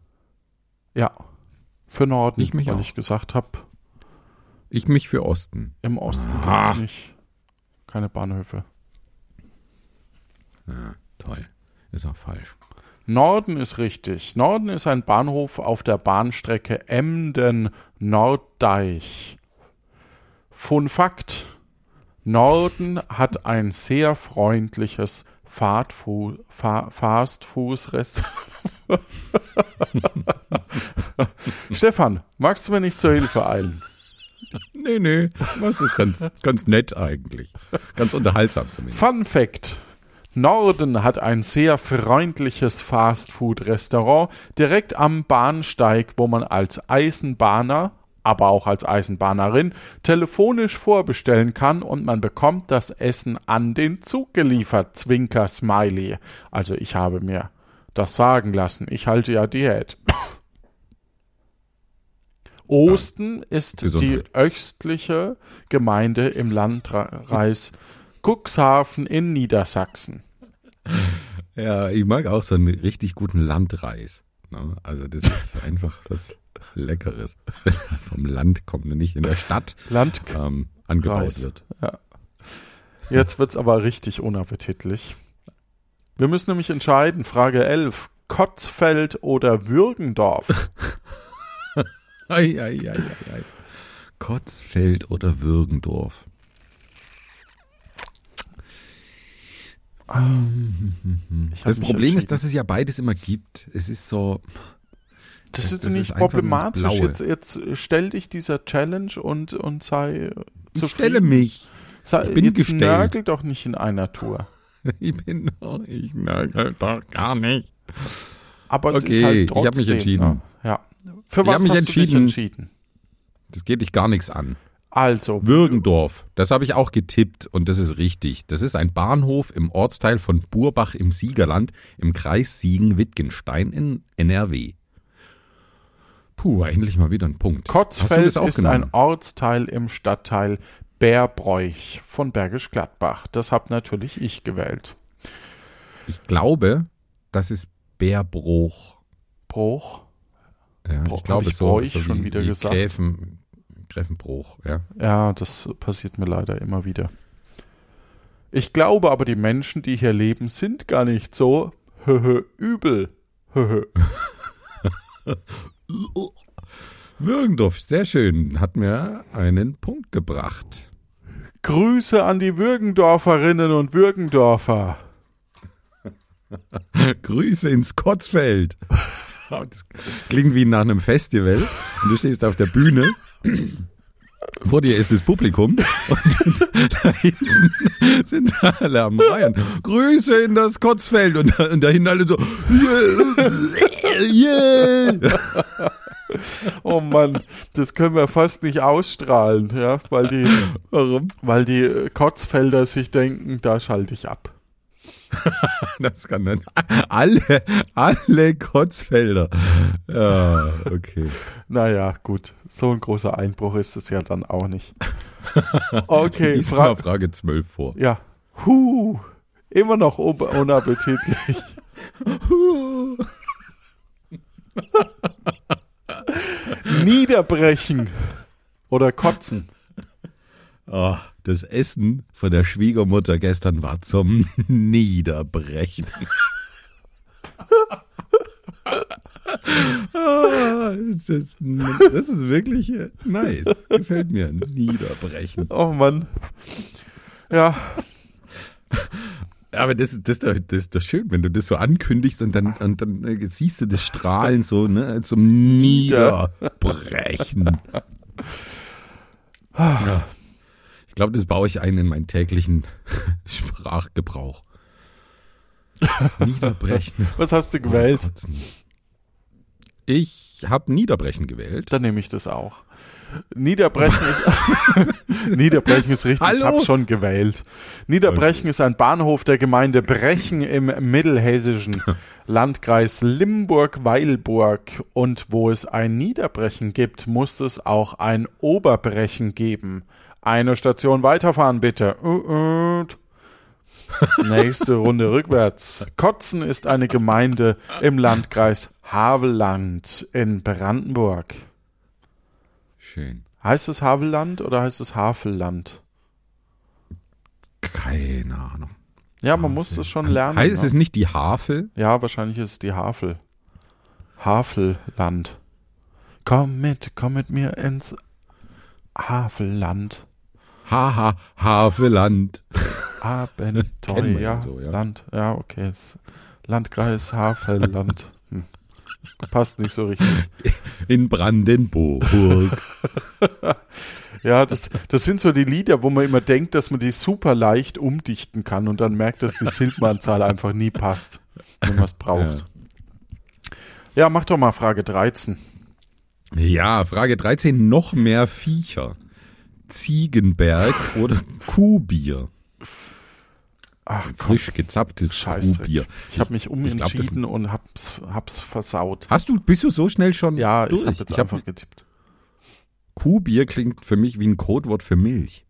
Ja. Für Norden, ich mich weil auch. ich gesagt habe, ich mich für Osten. Im Osten ah. gibt es nicht. Keine Bahnhöfe. Ja, toll. Ist auch falsch. Norden ist richtig. Norden ist ein Bahnhof auf der Bahnstrecke Emden-Norddeich. Fun Fakt. Norden hat ein sehr freundliches Fastfuß Fa Fastfuß-Restaurant. Stefan, magst du mir nicht zur Hilfe eilen? Nee, nee, das ist ganz, ganz nett eigentlich. Ganz unterhaltsam zumindest. Fun Fact. Norden hat ein sehr freundliches Fastfood-Restaurant direkt am Bahnsteig, wo man als Eisenbahner, aber auch als Eisenbahnerin telefonisch vorbestellen kann und man bekommt das Essen an den Zug geliefert. Zwinker Smiley. Also ich habe mir das sagen lassen. Ich halte ja Diät. Osten ist die östliche Gemeinde im Landkreis Cuxhaven in Niedersachsen. Ja, ich mag auch so einen richtig guten Landreis. Ne? Also das ist einfach was Leckeres. Vom Land kommt und nicht in der Stadt Land ähm, angebaut wird. Ja. Jetzt wird's aber richtig unappetitlich. Wir müssen nämlich entscheiden. Frage 11. Kotzfeld oder Würgendorf? ei, ei, ei, ei. Kotzfeld oder Würgendorf? das Problem ist, dass es ja beides immer gibt. Es ist so. Das, das ist das nicht ist problematisch. Jetzt, jetzt stell dich dieser Challenge und, und sei ich zufrieden. stelle mich. Sei, ich bin jetzt gestellt. nörgel doch nicht in einer Tour. ich bin doch, ich nörgel doch gar nicht. Aber es okay, ist halt trotzdem. Ich habe mich entschieden. Ne? Ja. Für ich was mich hast entschieden. du dich entschieden? Das geht dich gar nichts an. Also. Würgendorf, das habe ich auch getippt und das ist richtig. Das ist ein Bahnhof im Ortsteil von Burbach im Siegerland im Kreis Siegen-Wittgenstein in NRW. Puh, endlich mal wieder ein Punkt. Kotzfeld ist ein Ortsteil im Stadtteil Bärbräuch von Bergisch Gladbach. Das habe natürlich ich gewählt. Ich glaube, das ist Bärbruch. Bruch? Ja, ich glaube, ich so, so schon wie, wieder wie gesagt. Gräfen, Gräfenbruch, ja. Ja, das passiert mir leider immer wieder. Ich glaube aber, die Menschen, die hier leben, sind gar nicht so übel. Würgendorf, sehr schön, hat mir einen Punkt gebracht. Grüße an die Würgendorferinnen und Würgendorfer. Grüße ins Kotzfeld. Das klingt wie nach einem Festival und du stehst auf der Bühne. Vor dir ist das Publikum und da hinten sind alle am Reihen. Grüße in das Kotzfeld und, und dahinten alle so yeah, yeah. Oh Mann, das können wir fast nicht ausstrahlen, ja, weil die, Warum? Weil die Kotzfelder sich denken, da schalte ich ab. das kann dann alle, alle Kotzfelder. Ja, okay. Naja, gut. So ein großer Einbruch ist es ja dann auch nicht. Okay, Fra Frage 12 vor. Ja. Huh. Immer noch unappetitlich. Niederbrechen oder kotzen. Oh, das Essen von der Schwiegermutter gestern war zum Niederbrechen. oh, das, ist, das, ist, wirklich nice. Gefällt mir. Niederbrechen. Oh Mann. Ja. Aber das, das, das, das ist doch schön, wenn du das so ankündigst und dann, und dann äh, siehst du das Strahlen so ne, zum Niederbrechen. Ja. Ich glaube, das baue ich ein in meinen täglichen Sprachgebrauch. Niederbrechen. Was hast du gewählt? Oh, ich habe Niederbrechen gewählt. Dann nehme ich das auch. Niederbrechen ist Niederbrechen ist richtig, Hallo? ich habe schon gewählt. Niederbrechen okay. ist ein Bahnhof der Gemeinde Brechen im mittelhessischen Landkreis Limburg-Weilburg und wo es ein Niederbrechen gibt, muss es auch ein Oberbrechen geben. Eine Station weiterfahren bitte. Uh, uh. Nächste Runde rückwärts. Kotzen ist eine Gemeinde im Landkreis Havelland in Brandenburg. Schön. Heißt es Havelland oder heißt es Havelland? Keine Ahnung. Ja, man Havel. muss es schon lernen. Heißt ne? es nicht die Havel? Ja, wahrscheinlich ist es die Havel. Havelland. Komm mit, komm mit mir ins Havelland. Haha, Havelland. Abenteuerland. So, ja. ja, okay. Landkreis Havelland. Passt nicht so richtig. In Brandenburg. ja, das, das sind so die Lieder, wo man immer denkt, dass man die super leicht umdichten kann und dann merkt, dass die Silbenanzahl einfach nie passt, wenn man es braucht. Ja. ja, mach doch mal Frage 13. Ja, Frage 13, noch mehr Viecher. Ziegenberg oder Kuhbier? Ach, frisch gezapftes Kuhbier. Ich habe mich umentschieden glaub, und hab's, hab's versaut. Hast du, bist du so schnell schon Ja, durch? ich habe jetzt ich einfach hab, getippt. Kuhbier klingt für mich wie ein Codewort für Milch.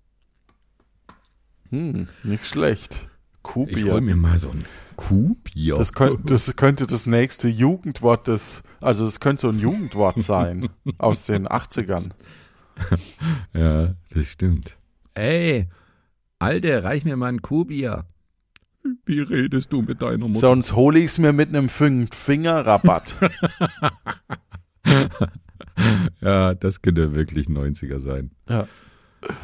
Hm, nicht schlecht. Kuhbier. Ich hol mir mal so ein Kuhbier. Das, könnt, das könnte das nächste Jugendwort des, also es könnte so ein Jugendwort sein aus den 80ern. ja, das stimmt. Ey, Alter, reich mir mal ein Kuhbier. Wie redest du mit deiner Mutter? Sonst hole ich es mir mit einem Fünf-Finger-Rabatt. ja, das könnte wirklich 90er sein. Ja.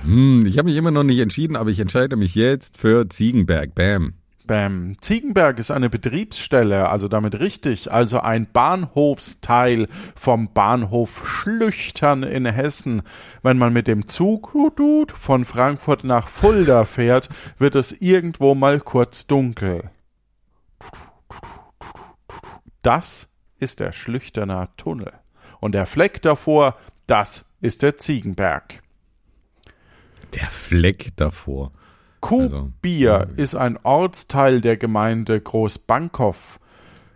Hm, ich habe mich immer noch nicht entschieden, aber ich entscheide mich jetzt für Ziegenberg. Bam. Bam. Ziegenberg ist eine Betriebsstelle, also damit richtig, also ein Bahnhofsteil vom Bahnhof Schlüchtern in Hessen. Wenn man mit dem Zug von Frankfurt nach Fulda fährt, wird es irgendwo mal kurz dunkel. Das ist der Schlüchterner Tunnel. Und der Fleck davor, das ist der Ziegenberg. Der Fleck davor. Kuhbier also, ist ein Ortsteil der Gemeinde Großbankow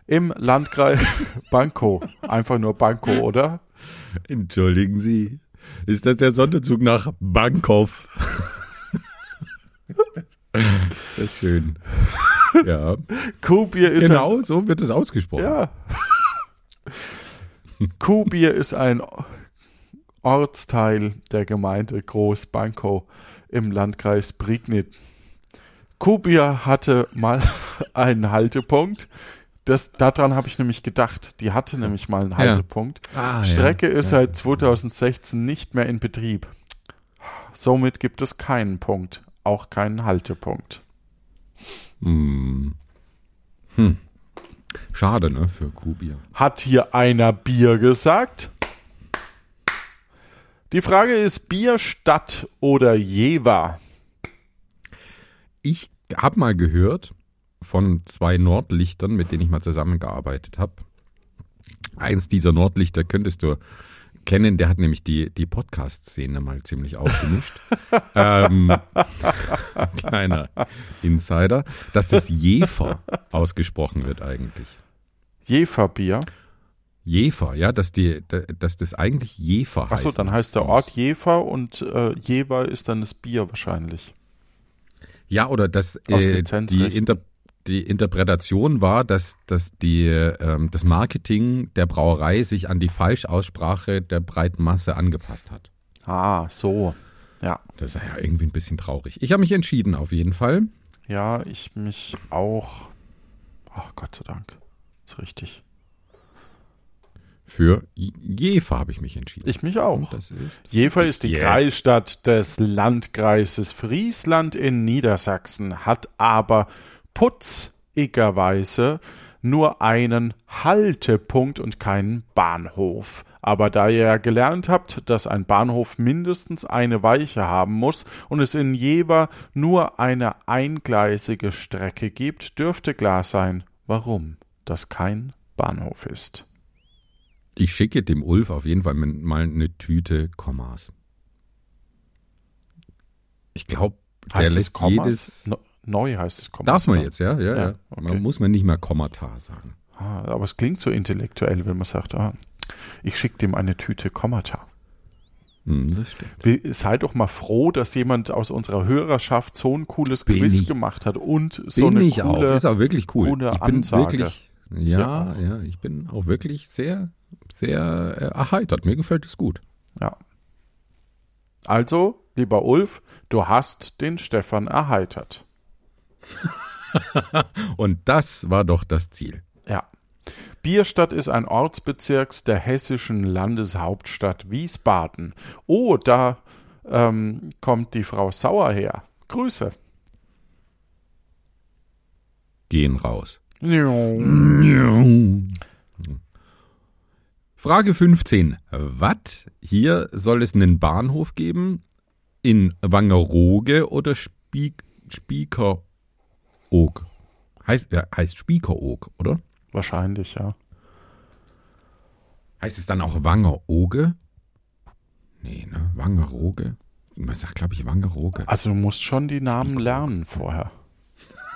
im Landkreis Banko. Einfach nur Banko, oder? Entschuldigen Sie, ist das der Sonderzug nach Bankow? das ist schön. Ja. Kuhbier ist genau, ein, so wird es ausgesprochen. Ja. Kuhbier ist ein Ortsteil der Gemeinde Großbankow im Landkreis Prignitz. Kubia hatte mal einen Haltepunkt. Das, daran habe ich nämlich gedacht. Die hatte nämlich mal einen Haltepunkt. Ja. Ah, Strecke ja. ist ja. seit 2016 nicht mehr in Betrieb. Somit gibt es keinen Punkt, auch keinen Haltepunkt. Hm. Hm. Schade, ne, für Kuhbier. Hat hier einer Bier gesagt? Die Frage ist Bier Stadt oder Jever? Ich habe mal gehört von zwei Nordlichtern, mit denen ich mal zusammengearbeitet habe. Eins dieser Nordlichter könntest du kennen, der hat nämlich die, die Podcast-Szene mal ziemlich aufgemischt. ähm, kleiner Insider, dass das Jefer ausgesprochen wird eigentlich. Jeferbier? Jefer, ja, dass die, dass das eigentlich Jefer heißt. Achso, dann heißt der Ort Jefer und äh, Jever ist dann das Bier wahrscheinlich. Ja, oder dass äh, die, Inter die Interpretation war, dass, dass die, ähm, das Marketing der Brauerei sich an die Falschaussprache der breiten Masse angepasst hat. Ah, so. Ja. Das ist ja irgendwie ein bisschen traurig. Ich habe mich entschieden, auf jeden Fall. Ja, ich mich auch. Ach, Gott sei Dank. Ist richtig. Für Jever habe ich mich entschieden. Ich mich auch. Ist Jever ist die yes. Kreisstadt des Landkreises Friesland in Niedersachsen, hat aber putzigerweise nur einen Haltepunkt und keinen Bahnhof. Aber da ihr ja gelernt habt, dass ein Bahnhof mindestens eine Weiche haben muss und es in Jever nur eine eingleisige Strecke gibt, dürfte klar sein, warum das kein Bahnhof ist. Ich schicke dem Ulf auf jeden Fall mal eine Tüte Kommas. Ich glaube, der lässt jedes. No, neu heißt es Kommas. Darf man jetzt, ja, ja, ja. Okay. Man muss man nicht mehr Kommata sagen. Ah, aber es klingt so intellektuell, wenn man sagt, ah, ich schicke dem eine Tüte Kommata. Hm, das stimmt. Sei doch mal froh, dass jemand aus unserer Hörerschaft so ein cooles bin Quiz ich, gemacht hat und so bin eine ich coole, auch. Ist auch wirklich cool. Ich bin Ansage. wirklich, ja, ja, ja, ich bin auch wirklich sehr sehr äh, erheitert. Mir gefällt es gut. Ja. Also, lieber Ulf, du hast den Stefan erheitert. Und das war doch das Ziel. Ja. Bierstadt ist ein Ortsbezirks der hessischen Landeshauptstadt Wiesbaden. Oh, da ähm, kommt die Frau Sauer her. Grüße. Gehen raus. Frage 15. Was? Hier soll es einen Bahnhof geben? In Wangerooge oder Spiek, Spiekeroog? Heißt, ja, heißt Spiekeroog, oder? Wahrscheinlich, ja. Heißt es dann auch Wangerooge? Nee, ne? Wangerooge? Man sagt, glaube ich, Wangerooge. Also du musst schon die Namen Spiekeroog. lernen vorher.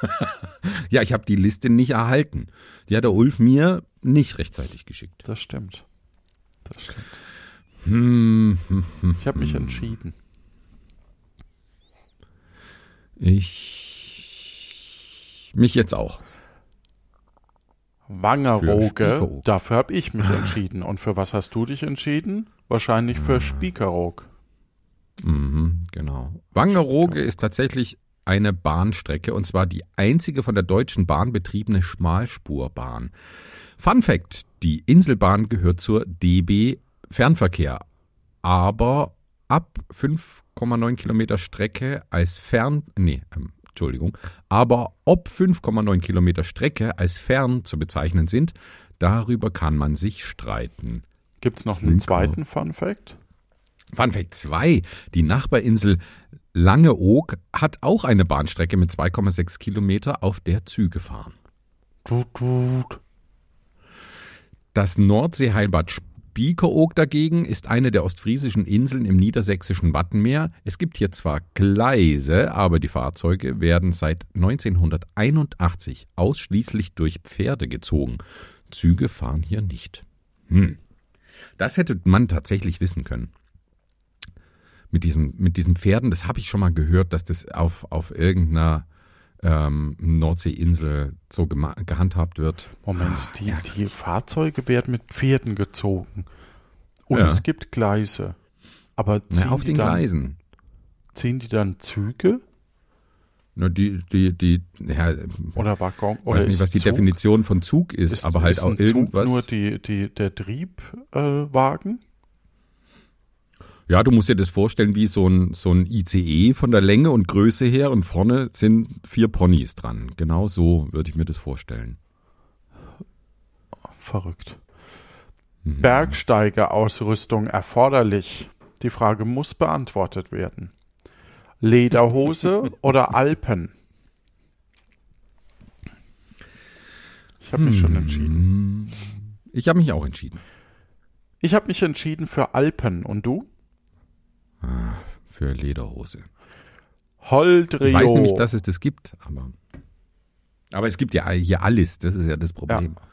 ja, ich habe die Liste nicht erhalten. Die hat der Ulf mir nicht rechtzeitig geschickt. Das stimmt. Das stimmt. Hm, hm, hm, ich habe mich entschieden. Ich mich jetzt auch. Wangerooge, dafür habe ich mich entschieden. Und für was hast du dich entschieden? Wahrscheinlich für Spiekeroog. Mhm, genau. Wangerooge ist tatsächlich eine Bahnstrecke und zwar die einzige von der Deutschen Bahn betriebene Schmalspurbahn. Fun Fact: Die Inselbahn gehört zur DB Fernverkehr, aber ab 5,9 Kilometer Strecke als Fern, nee, ähm, Entschuldigung, aber ob 5,9 Kilometer Strecke als fern zu bezeichnen sind, darüber kann man sich streiten. Gibt es noch einen zweiten Fun Fact? Fun Fact 2. Die Nachbarinsel Langeoog hat auch eine Bahnstrecke mit 2,6 Kilometer, auf der Züge fahren. Das Nordseeheilbad Spiekeroog dagegen ist eine der ostfriesischen Inseln im niedersächsischen Wattenmeer. Es gibt hier zwar Gleise, aber die Fahrzeuge werden seit 1981 ausschließlich durch Pferde gezogen. Züge fahren hier nicht. Hm. Das hätte man tatsächlich wissen können. Mit diesen, mit diesen Pferden, das habe ich schon mal gehört, dass das auf, auf irgendeiner ähm, Nordseeinsel so gehandhabt wird. Moment, ah, die, ja. die Fahrzeuge werden mit Pferden gezogen. Und ja. es gibt Gleise. Aber ziehen Na, auf den dann, Gleisen. Ziehen die dann Züge? Na, die, die, die, ja, oder Waggon, oder weiß nicht, was die Zug? Definition von Zug ist, ist aber halt ist auch irgendwas. Zug nur die, die, der Triebwagen? Äh, ja, du musst dir das vorstellen wie so ein, so ein ICE von der Länge und Größe her und vorne sind vier Ponys dran. Genau so würde ich mir das vorstellen. Verrückt. Mhm. Bergsteigerausrüstung erforderlich. Die Frage muss beantwortet werden. Lederhose oder Alpen? Ich habe mich hm. schon entschieden. Ich habe mich auch entschieden. Ich habe mich entschieden für Alpen. Und du? Ah, für Lederhose. Holdrio. Ich weiß nämlich, dass es das gibt, aber, aber es gibt ja hier alles, das ist ja das Problem. Ja.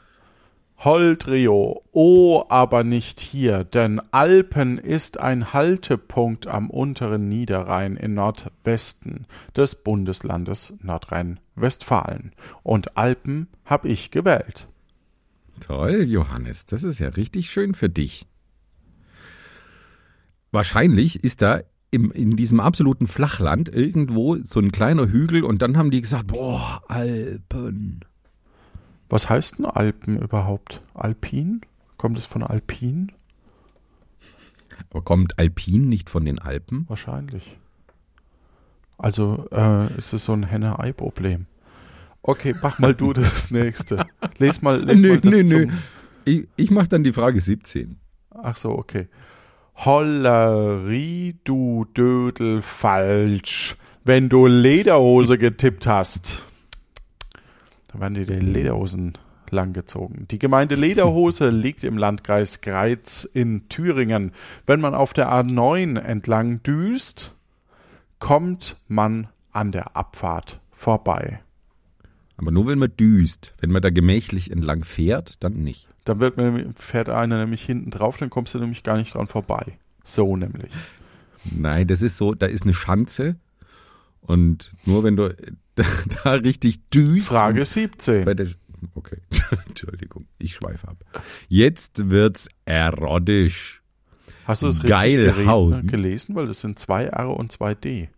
Holdrio, oh, aber nicht hier, denn Alpen ist ein Haltepunkt am unteren Niederrhein in Nordwesten des Bundeslandes Nordrhein-Westfalen. Und Alpen habe ich gewählt. Toll, Johannes, das ist ja richtig schön für dich wahrscheinlich ist da im, in diesem absoluten Flachland irgendwo so ein kleiner Hügel und dann haben die gesagt, boah, Alpen. Was heißt denn Alpen überhaupt? Alpin? Kommt es von Alpin? Aber kommt Alpin nicht von den Alpen? Wahrscheinlich. Also äh, ist es so ein Henne-Ei-Problem. Okay, mach mal du das nächste. Les mal, les nö, mal das nö, nö. Ich, ich mach dann die Frage 17. Ach so, okay. Hollerie, du Dödel, falsch. Wenn du Lederhose getippt hast. Da werden dir die Lederhosen langgezogen. Die Gemeinde Lederhose liegt im Landkreis Greiz in Thüringen. Wenn man auf der A9 entlang düst, kommt man an der Abfahrt vorbei. Aber nur wenn man düst. Wenn man da gemächlich entlang fährt, dann nicht. Dann wird man, fährt einer nämlich hinten drauf, dann kommst du nämlich gar nicht dran vorbei. So nämlich. Nein, das ist so, da ist eine Schanze und nur wenn du da richtig düst. Frage 17. Der, okay, Entschuldigung, ich schweife ab. Jetzt wird's erotisch. Hast du es richtig gelesen? Weil das sind zwei R und zwei D.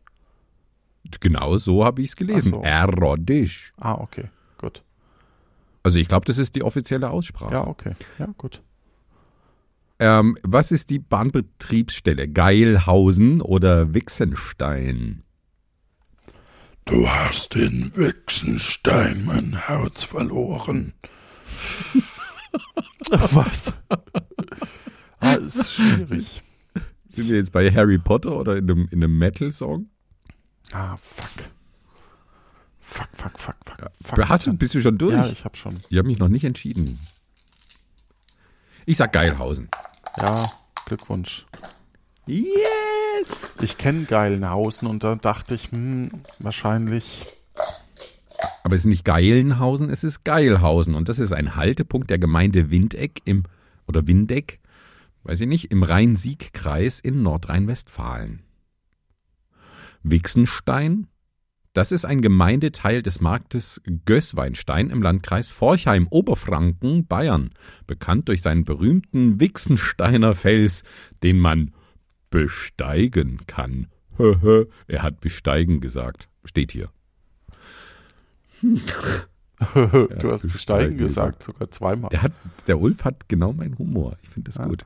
Genau so habe ich es gelesen. So. Erotisch. Ah, okay, gut. Also ich glaube, das ist die offizielle Aussprache. Ja, okay. Ja, gut. Ähm, was ist die Bahnbetriebsstelle? Geilhausen oder Wixenstein? Du hast in Wixenstein mein Herz verloren. was? ah, ist schwierig. Sind wir jetzt bei Harry Potter oder in einem, in einem Metal-Song? Ah, fuck. Fuck, fuck, fuck, fuck. Ja. fuck Hast du, bist du schon durch? Ja, ich hab schon. Ich habe mich noch nicht entschieden. Ich sag Geilhausen. Ja, Glückwunsch. Yes! Ich kenne Geilenhausen und da dachte ich, hm, wahrscheinlich. Aber es ist nicht Geilenhausen, es ist Geilhausen. Und das ist ein Haltepunkt der Gemeinde Windeck im, oder Windeck, weiß ich nicht, im Rhein-Sieg-Kreis in Nordrhein-Westfalen. Wixenstein, das ist ein Gemeindeteil des Marktes Gößweinstein im Landkreis Forchheim, Oberfranken, Bayern, bekannt durch seinen berühmten Wixensteiner Fels, den man besteigen kann. er hat besteigen gesagt. Steht hier. du hast besteigen besteigen gesagt, gesagt. sogar zweimal. Der, hat, der Ulf hat genau meinen Humor. Ich finde das Ja. gut.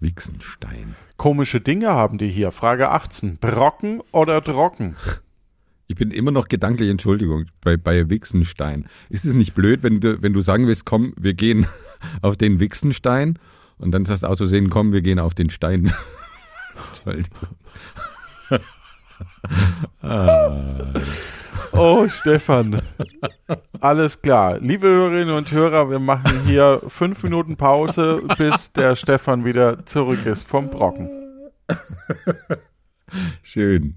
Wichsenstein. Komische Dinge haben die hier. Frage 18. Brocken oder trocken? Ich bin immer noch gedanklich, Entschuldigung, bei, bei Wichsenstein. Ist es nicht blöd, wenn du, wenn du sagen willst, komm, wir gehen auf den Wichsenstein und dann sagst du aus Versehen, komm, wir gehen auf den Stein. Entschuldigung. Oh, Stefan. Alles klar. Liebe Hörerinnen und Hörer, wir machen hier fünf Minuten Pause, bis der Stefan wieder zurück ist vom Brocken. Schön.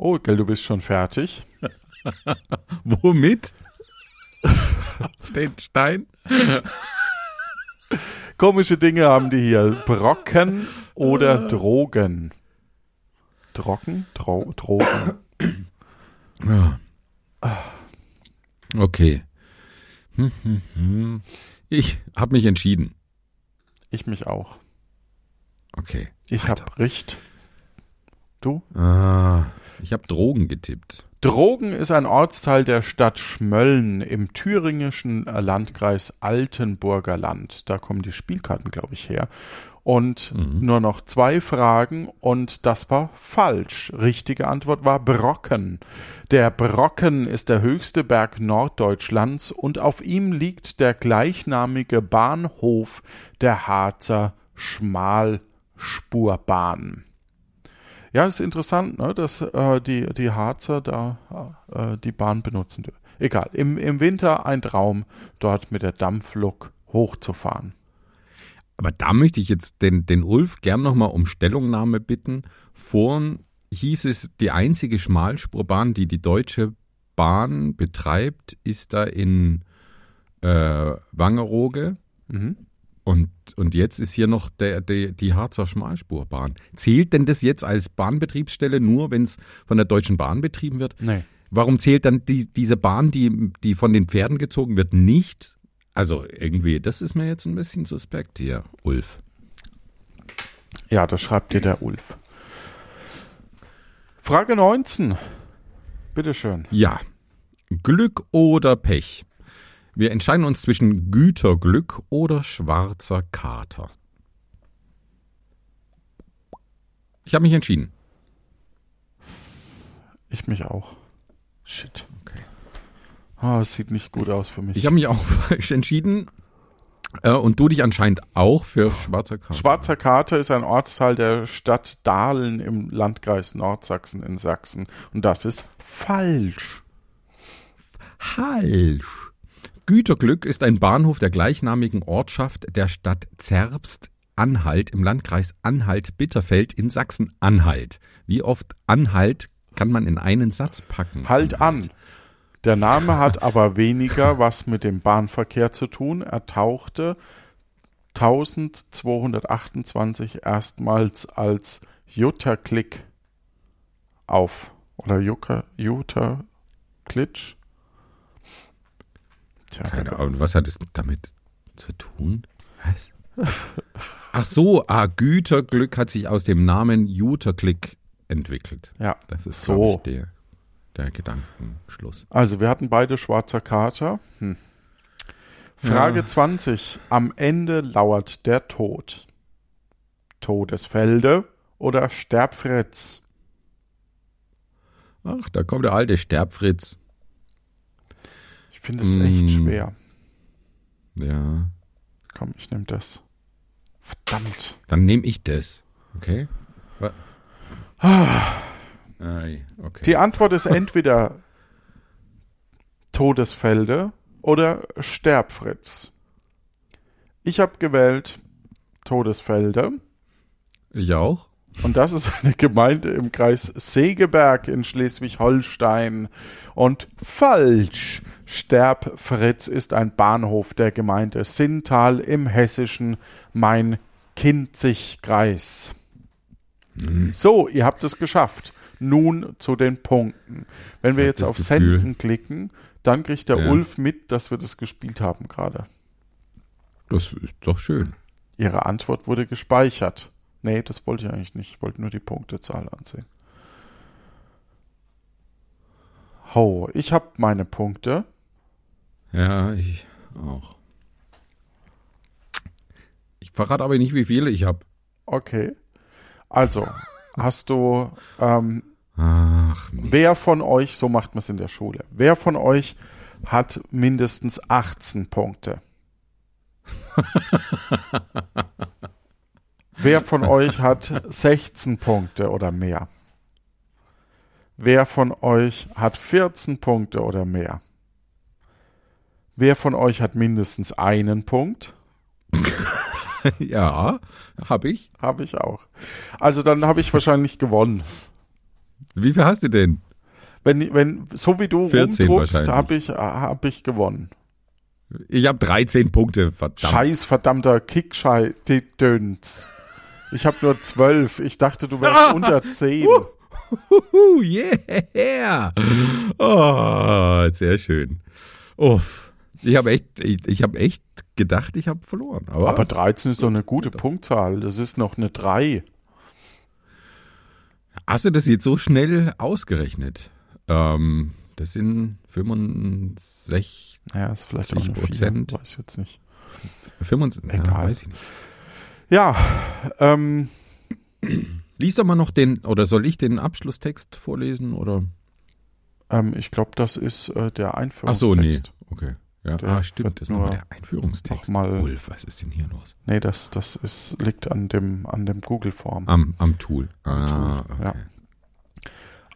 Oh, gell, du bist schon fertig. Womit? den Stein? Komische Dinge haben die hier. Brocken oder Drogen? Trocken? Dro Drogen. Ja. Okay. Hm, hm, hm. Ich habe mich entschieden. Ich mich auch. Okay. Ich Weiter. hab Richt. Du? Ah, ich habe Drogen getippt. Drogen ist ein Ortsteil der Stadt Schmölln im thüringischen Landkreis Altenburger Land. Da kommen die Spielkarten, glaube ich, her. Und nur noch zwei Fragen und das war falsch. Richtige Antwort war Brocken. Der Brocken ist der höchste Berg Norddeutschlands und auf ihm liegt der gleichnamige Bahnhof der Harzer Schmalspurbahn. Ja, ist interessant, ne, dass äh, die, die Harzer da äh, die Bahn benutzen. dürfen. Egal, im, im Winter ein Traum, dort mit der Dampflok hochzufahren. Aber da möchte ich jetzt den, den Ulf gern nochmal um Stellungnahme bitten. Vorhin hieß es, die einzige Schmalspurbahn, die die Deutsche Bahn betreibt, ist da in äh, Wangerooge. Mhm. Und, und jetzt ist hier noch der, der, die Harzer Schmalspurbahn. Zählt denn das jetzt als Bahnbetriebsstelle nur, wenn es von der Deutschen Bahn betrieben wird? Nee. Warum zählt dann die, diese Bahn, die, die von den Pferden gezogen wird, nicht? Also irgendwie, das ist mir jetzt ein bisschen suspekt hier, Ulf. Ja, das schreibt dir der Ulf. Frage 19. Bitteschön. Ja, Glück oder Pech? Wir entscheiden uns zwischen Güterglück oder schwarzer Kater. Ich habe mich entschieden. Ich mich auch. Shit. Ah, es sieht nicht gut aus für mich. Ich habe mich auch falsch entschieden. Äh, und du dich anscheinend auch für schwarzer Kater. Schwarzer Kater ist ein Ortsteil der Stadt Dahlen im Landkreis Nordsachsen in Sachsen. Und das ist falsch. Falsch. Güterglück ist ein Bahnhof der gleichnamigen Ortschaft der Stadt Zerbst, Anhalt im Landkreis Anhalt-Bitterfeld in Sachsen-Anhalt. Wie oft Anhalt kann man in einen Satz packen? Halt an. Der Name hat aber weniger was mit dem Bahnverkehr zu tun. Er tauchte 1228 erstmals als Jutterklick auf. Oder Jutterklitsch. Tja, Keine Ahnung, was hat es damit zu tun? Was? Ach so, ah, Güterglück hat sich aus dem Namen Juterklick entwickelt. ja. Das ist So. so ich, der, der Gedankenschluss. Also, wir hatten beide schwarzer Kater. Hm. Frage Ja. 20. Am Ende lauert der Tod. Todesfelde oder Sterbfritz? Ach, da kommt der alte Sterbfritz. Ich finde es echt Mm. schwer. Ja, Komm, ich nehme das. Verdammt. dann nehme ich das. Okay? Ei, okay. Die Antwort ist entweder Todesfelde oder Sterbfritz. Ich habe gewählt Todesfelde. Ich auch. Und das ist eine Gemeinde im Kreis Segeberg in Schleswig-Holstein. Und falsch. Sterbfritz ist ein Bahnhof der Gemeinde Sinntal im hessischen Main-Kinzig-Kreis. So, ihr habt es geschafft. Nun zu den Punkten. Wenn wir jetzt auf Gefühl- Senden klicken, Dann kriegt der Ja. Ulf mit, dass wir das gespielt haben gerade. Das ist doch schön. Ihre Antwort wurde gespeichert. Nee, das wollte ich eigentlich nicht. Ich wollte nur die Punktezahl ansehen. Ho, ich habe meine Punkte. Ja, ich auch. Ich verrate aber nicht, wie viele ich habe. Okay. Also, hast du, ähm, Ach, Mist. wer von euch, so macht man es in der Schule, wer von euch hat mindestens 18 Punkte? wer von euch hat 16 Punkte oder mehr? Wer von euch hat 14 Punkte oder mehr? Wer von euch hat mindestens einen Punkt? ja, habe ich. Habe ich auch. Also dann habe ich wahrscheinlich gewonnen. Wie viel hast du denn? Wenn, wenn, so wie du 14 rumdruckst, habe ich, hab ich gewonnen. Ich habe 13 Punkte, verdammt. Scheiß verdammter Kickschei-Döns. Ich habe nur 12. Ich dachte, du wärst unter 10. Huhu, yeah. Oh, sehr schön. Uff. Ich habe echt, ich, ich habe echt gedacht, ich habe verloren. Aber, Aber 13 ist doch eine gute Punktzahl. Das ist noch eine 3. hast du das jetzt so schnell ausgerechnet? Ähm, das sind 65, Ja, ist vielleicht auch 4. 40%. Weiß jetzt nicht. 25, ja, Egal. weiß ich nicht. Ja, ähm, Lies doch mal noch den, oder soll ich den Abschlusstext vorlesen, oder? ähm, ich glaube, das ist äh, der Ach so, nee. Einführungstext. Okay. Ja, ah, stimmt, das ist nochmal nur der Einführungstext. noch mal- Ulf, was ist denn hier los? Nee, das, das ist, liegt an dem, an dem Google-Form. Am, am Tool. Ah, Tool, okay. ja.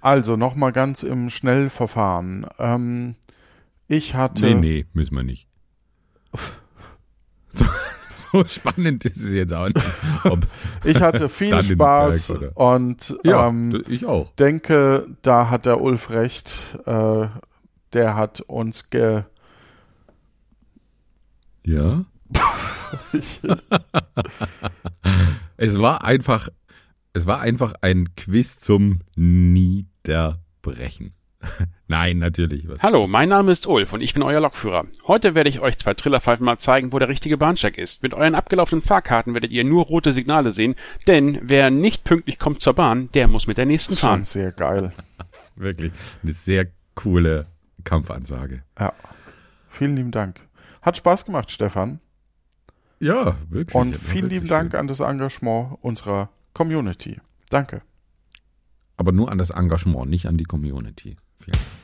Also nochmal ganz im Schnellverfahren. Ähm, ich hatte. Nee, nee, müssen wir nicht. So, so spannend ist es jetzt auch nicht. Ich hatte viel Spaß und ja, ähm, ich auch. denke, da hat der Ulf recht. Äh, der hat uns ge. Ja. Es war einfach, es war einfach ein Quiz zum Niederbrechen. Nein, natürlich. Was Hallo, mein Name ist Ulf und ich bin euer Lokführer. Heute werde ich euch zwei Trillerpfeifen mal zeigen, wo der richtige Bahnsteig ist. Mit euren abgelaufenen Fahrkarten werdet ihr nur rote Signale sehen, denn wer nicht pünktlich kommt zur Bahn, der muss mit der nächsten schon fahren. sehr geil. Wirklich eine sehr coole Kampfansage. Ja. Vielen lieben Dank. Hat Spaß gemacht, Stefan. Ja, wirklich. Und vielen wirklich lieben Dank schön. an das Engagement unserer Community. Danke. Aber nur an das Engagement, nicht an die Community. Vielen Dank.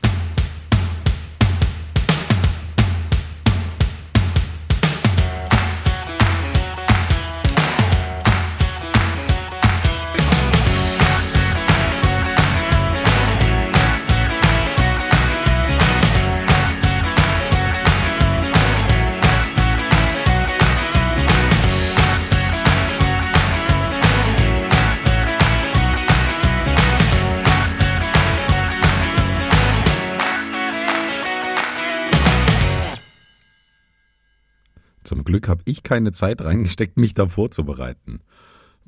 Zum Glück habe ich keine Zeit reingesteckt, mich da vorzubereiten.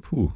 Puh.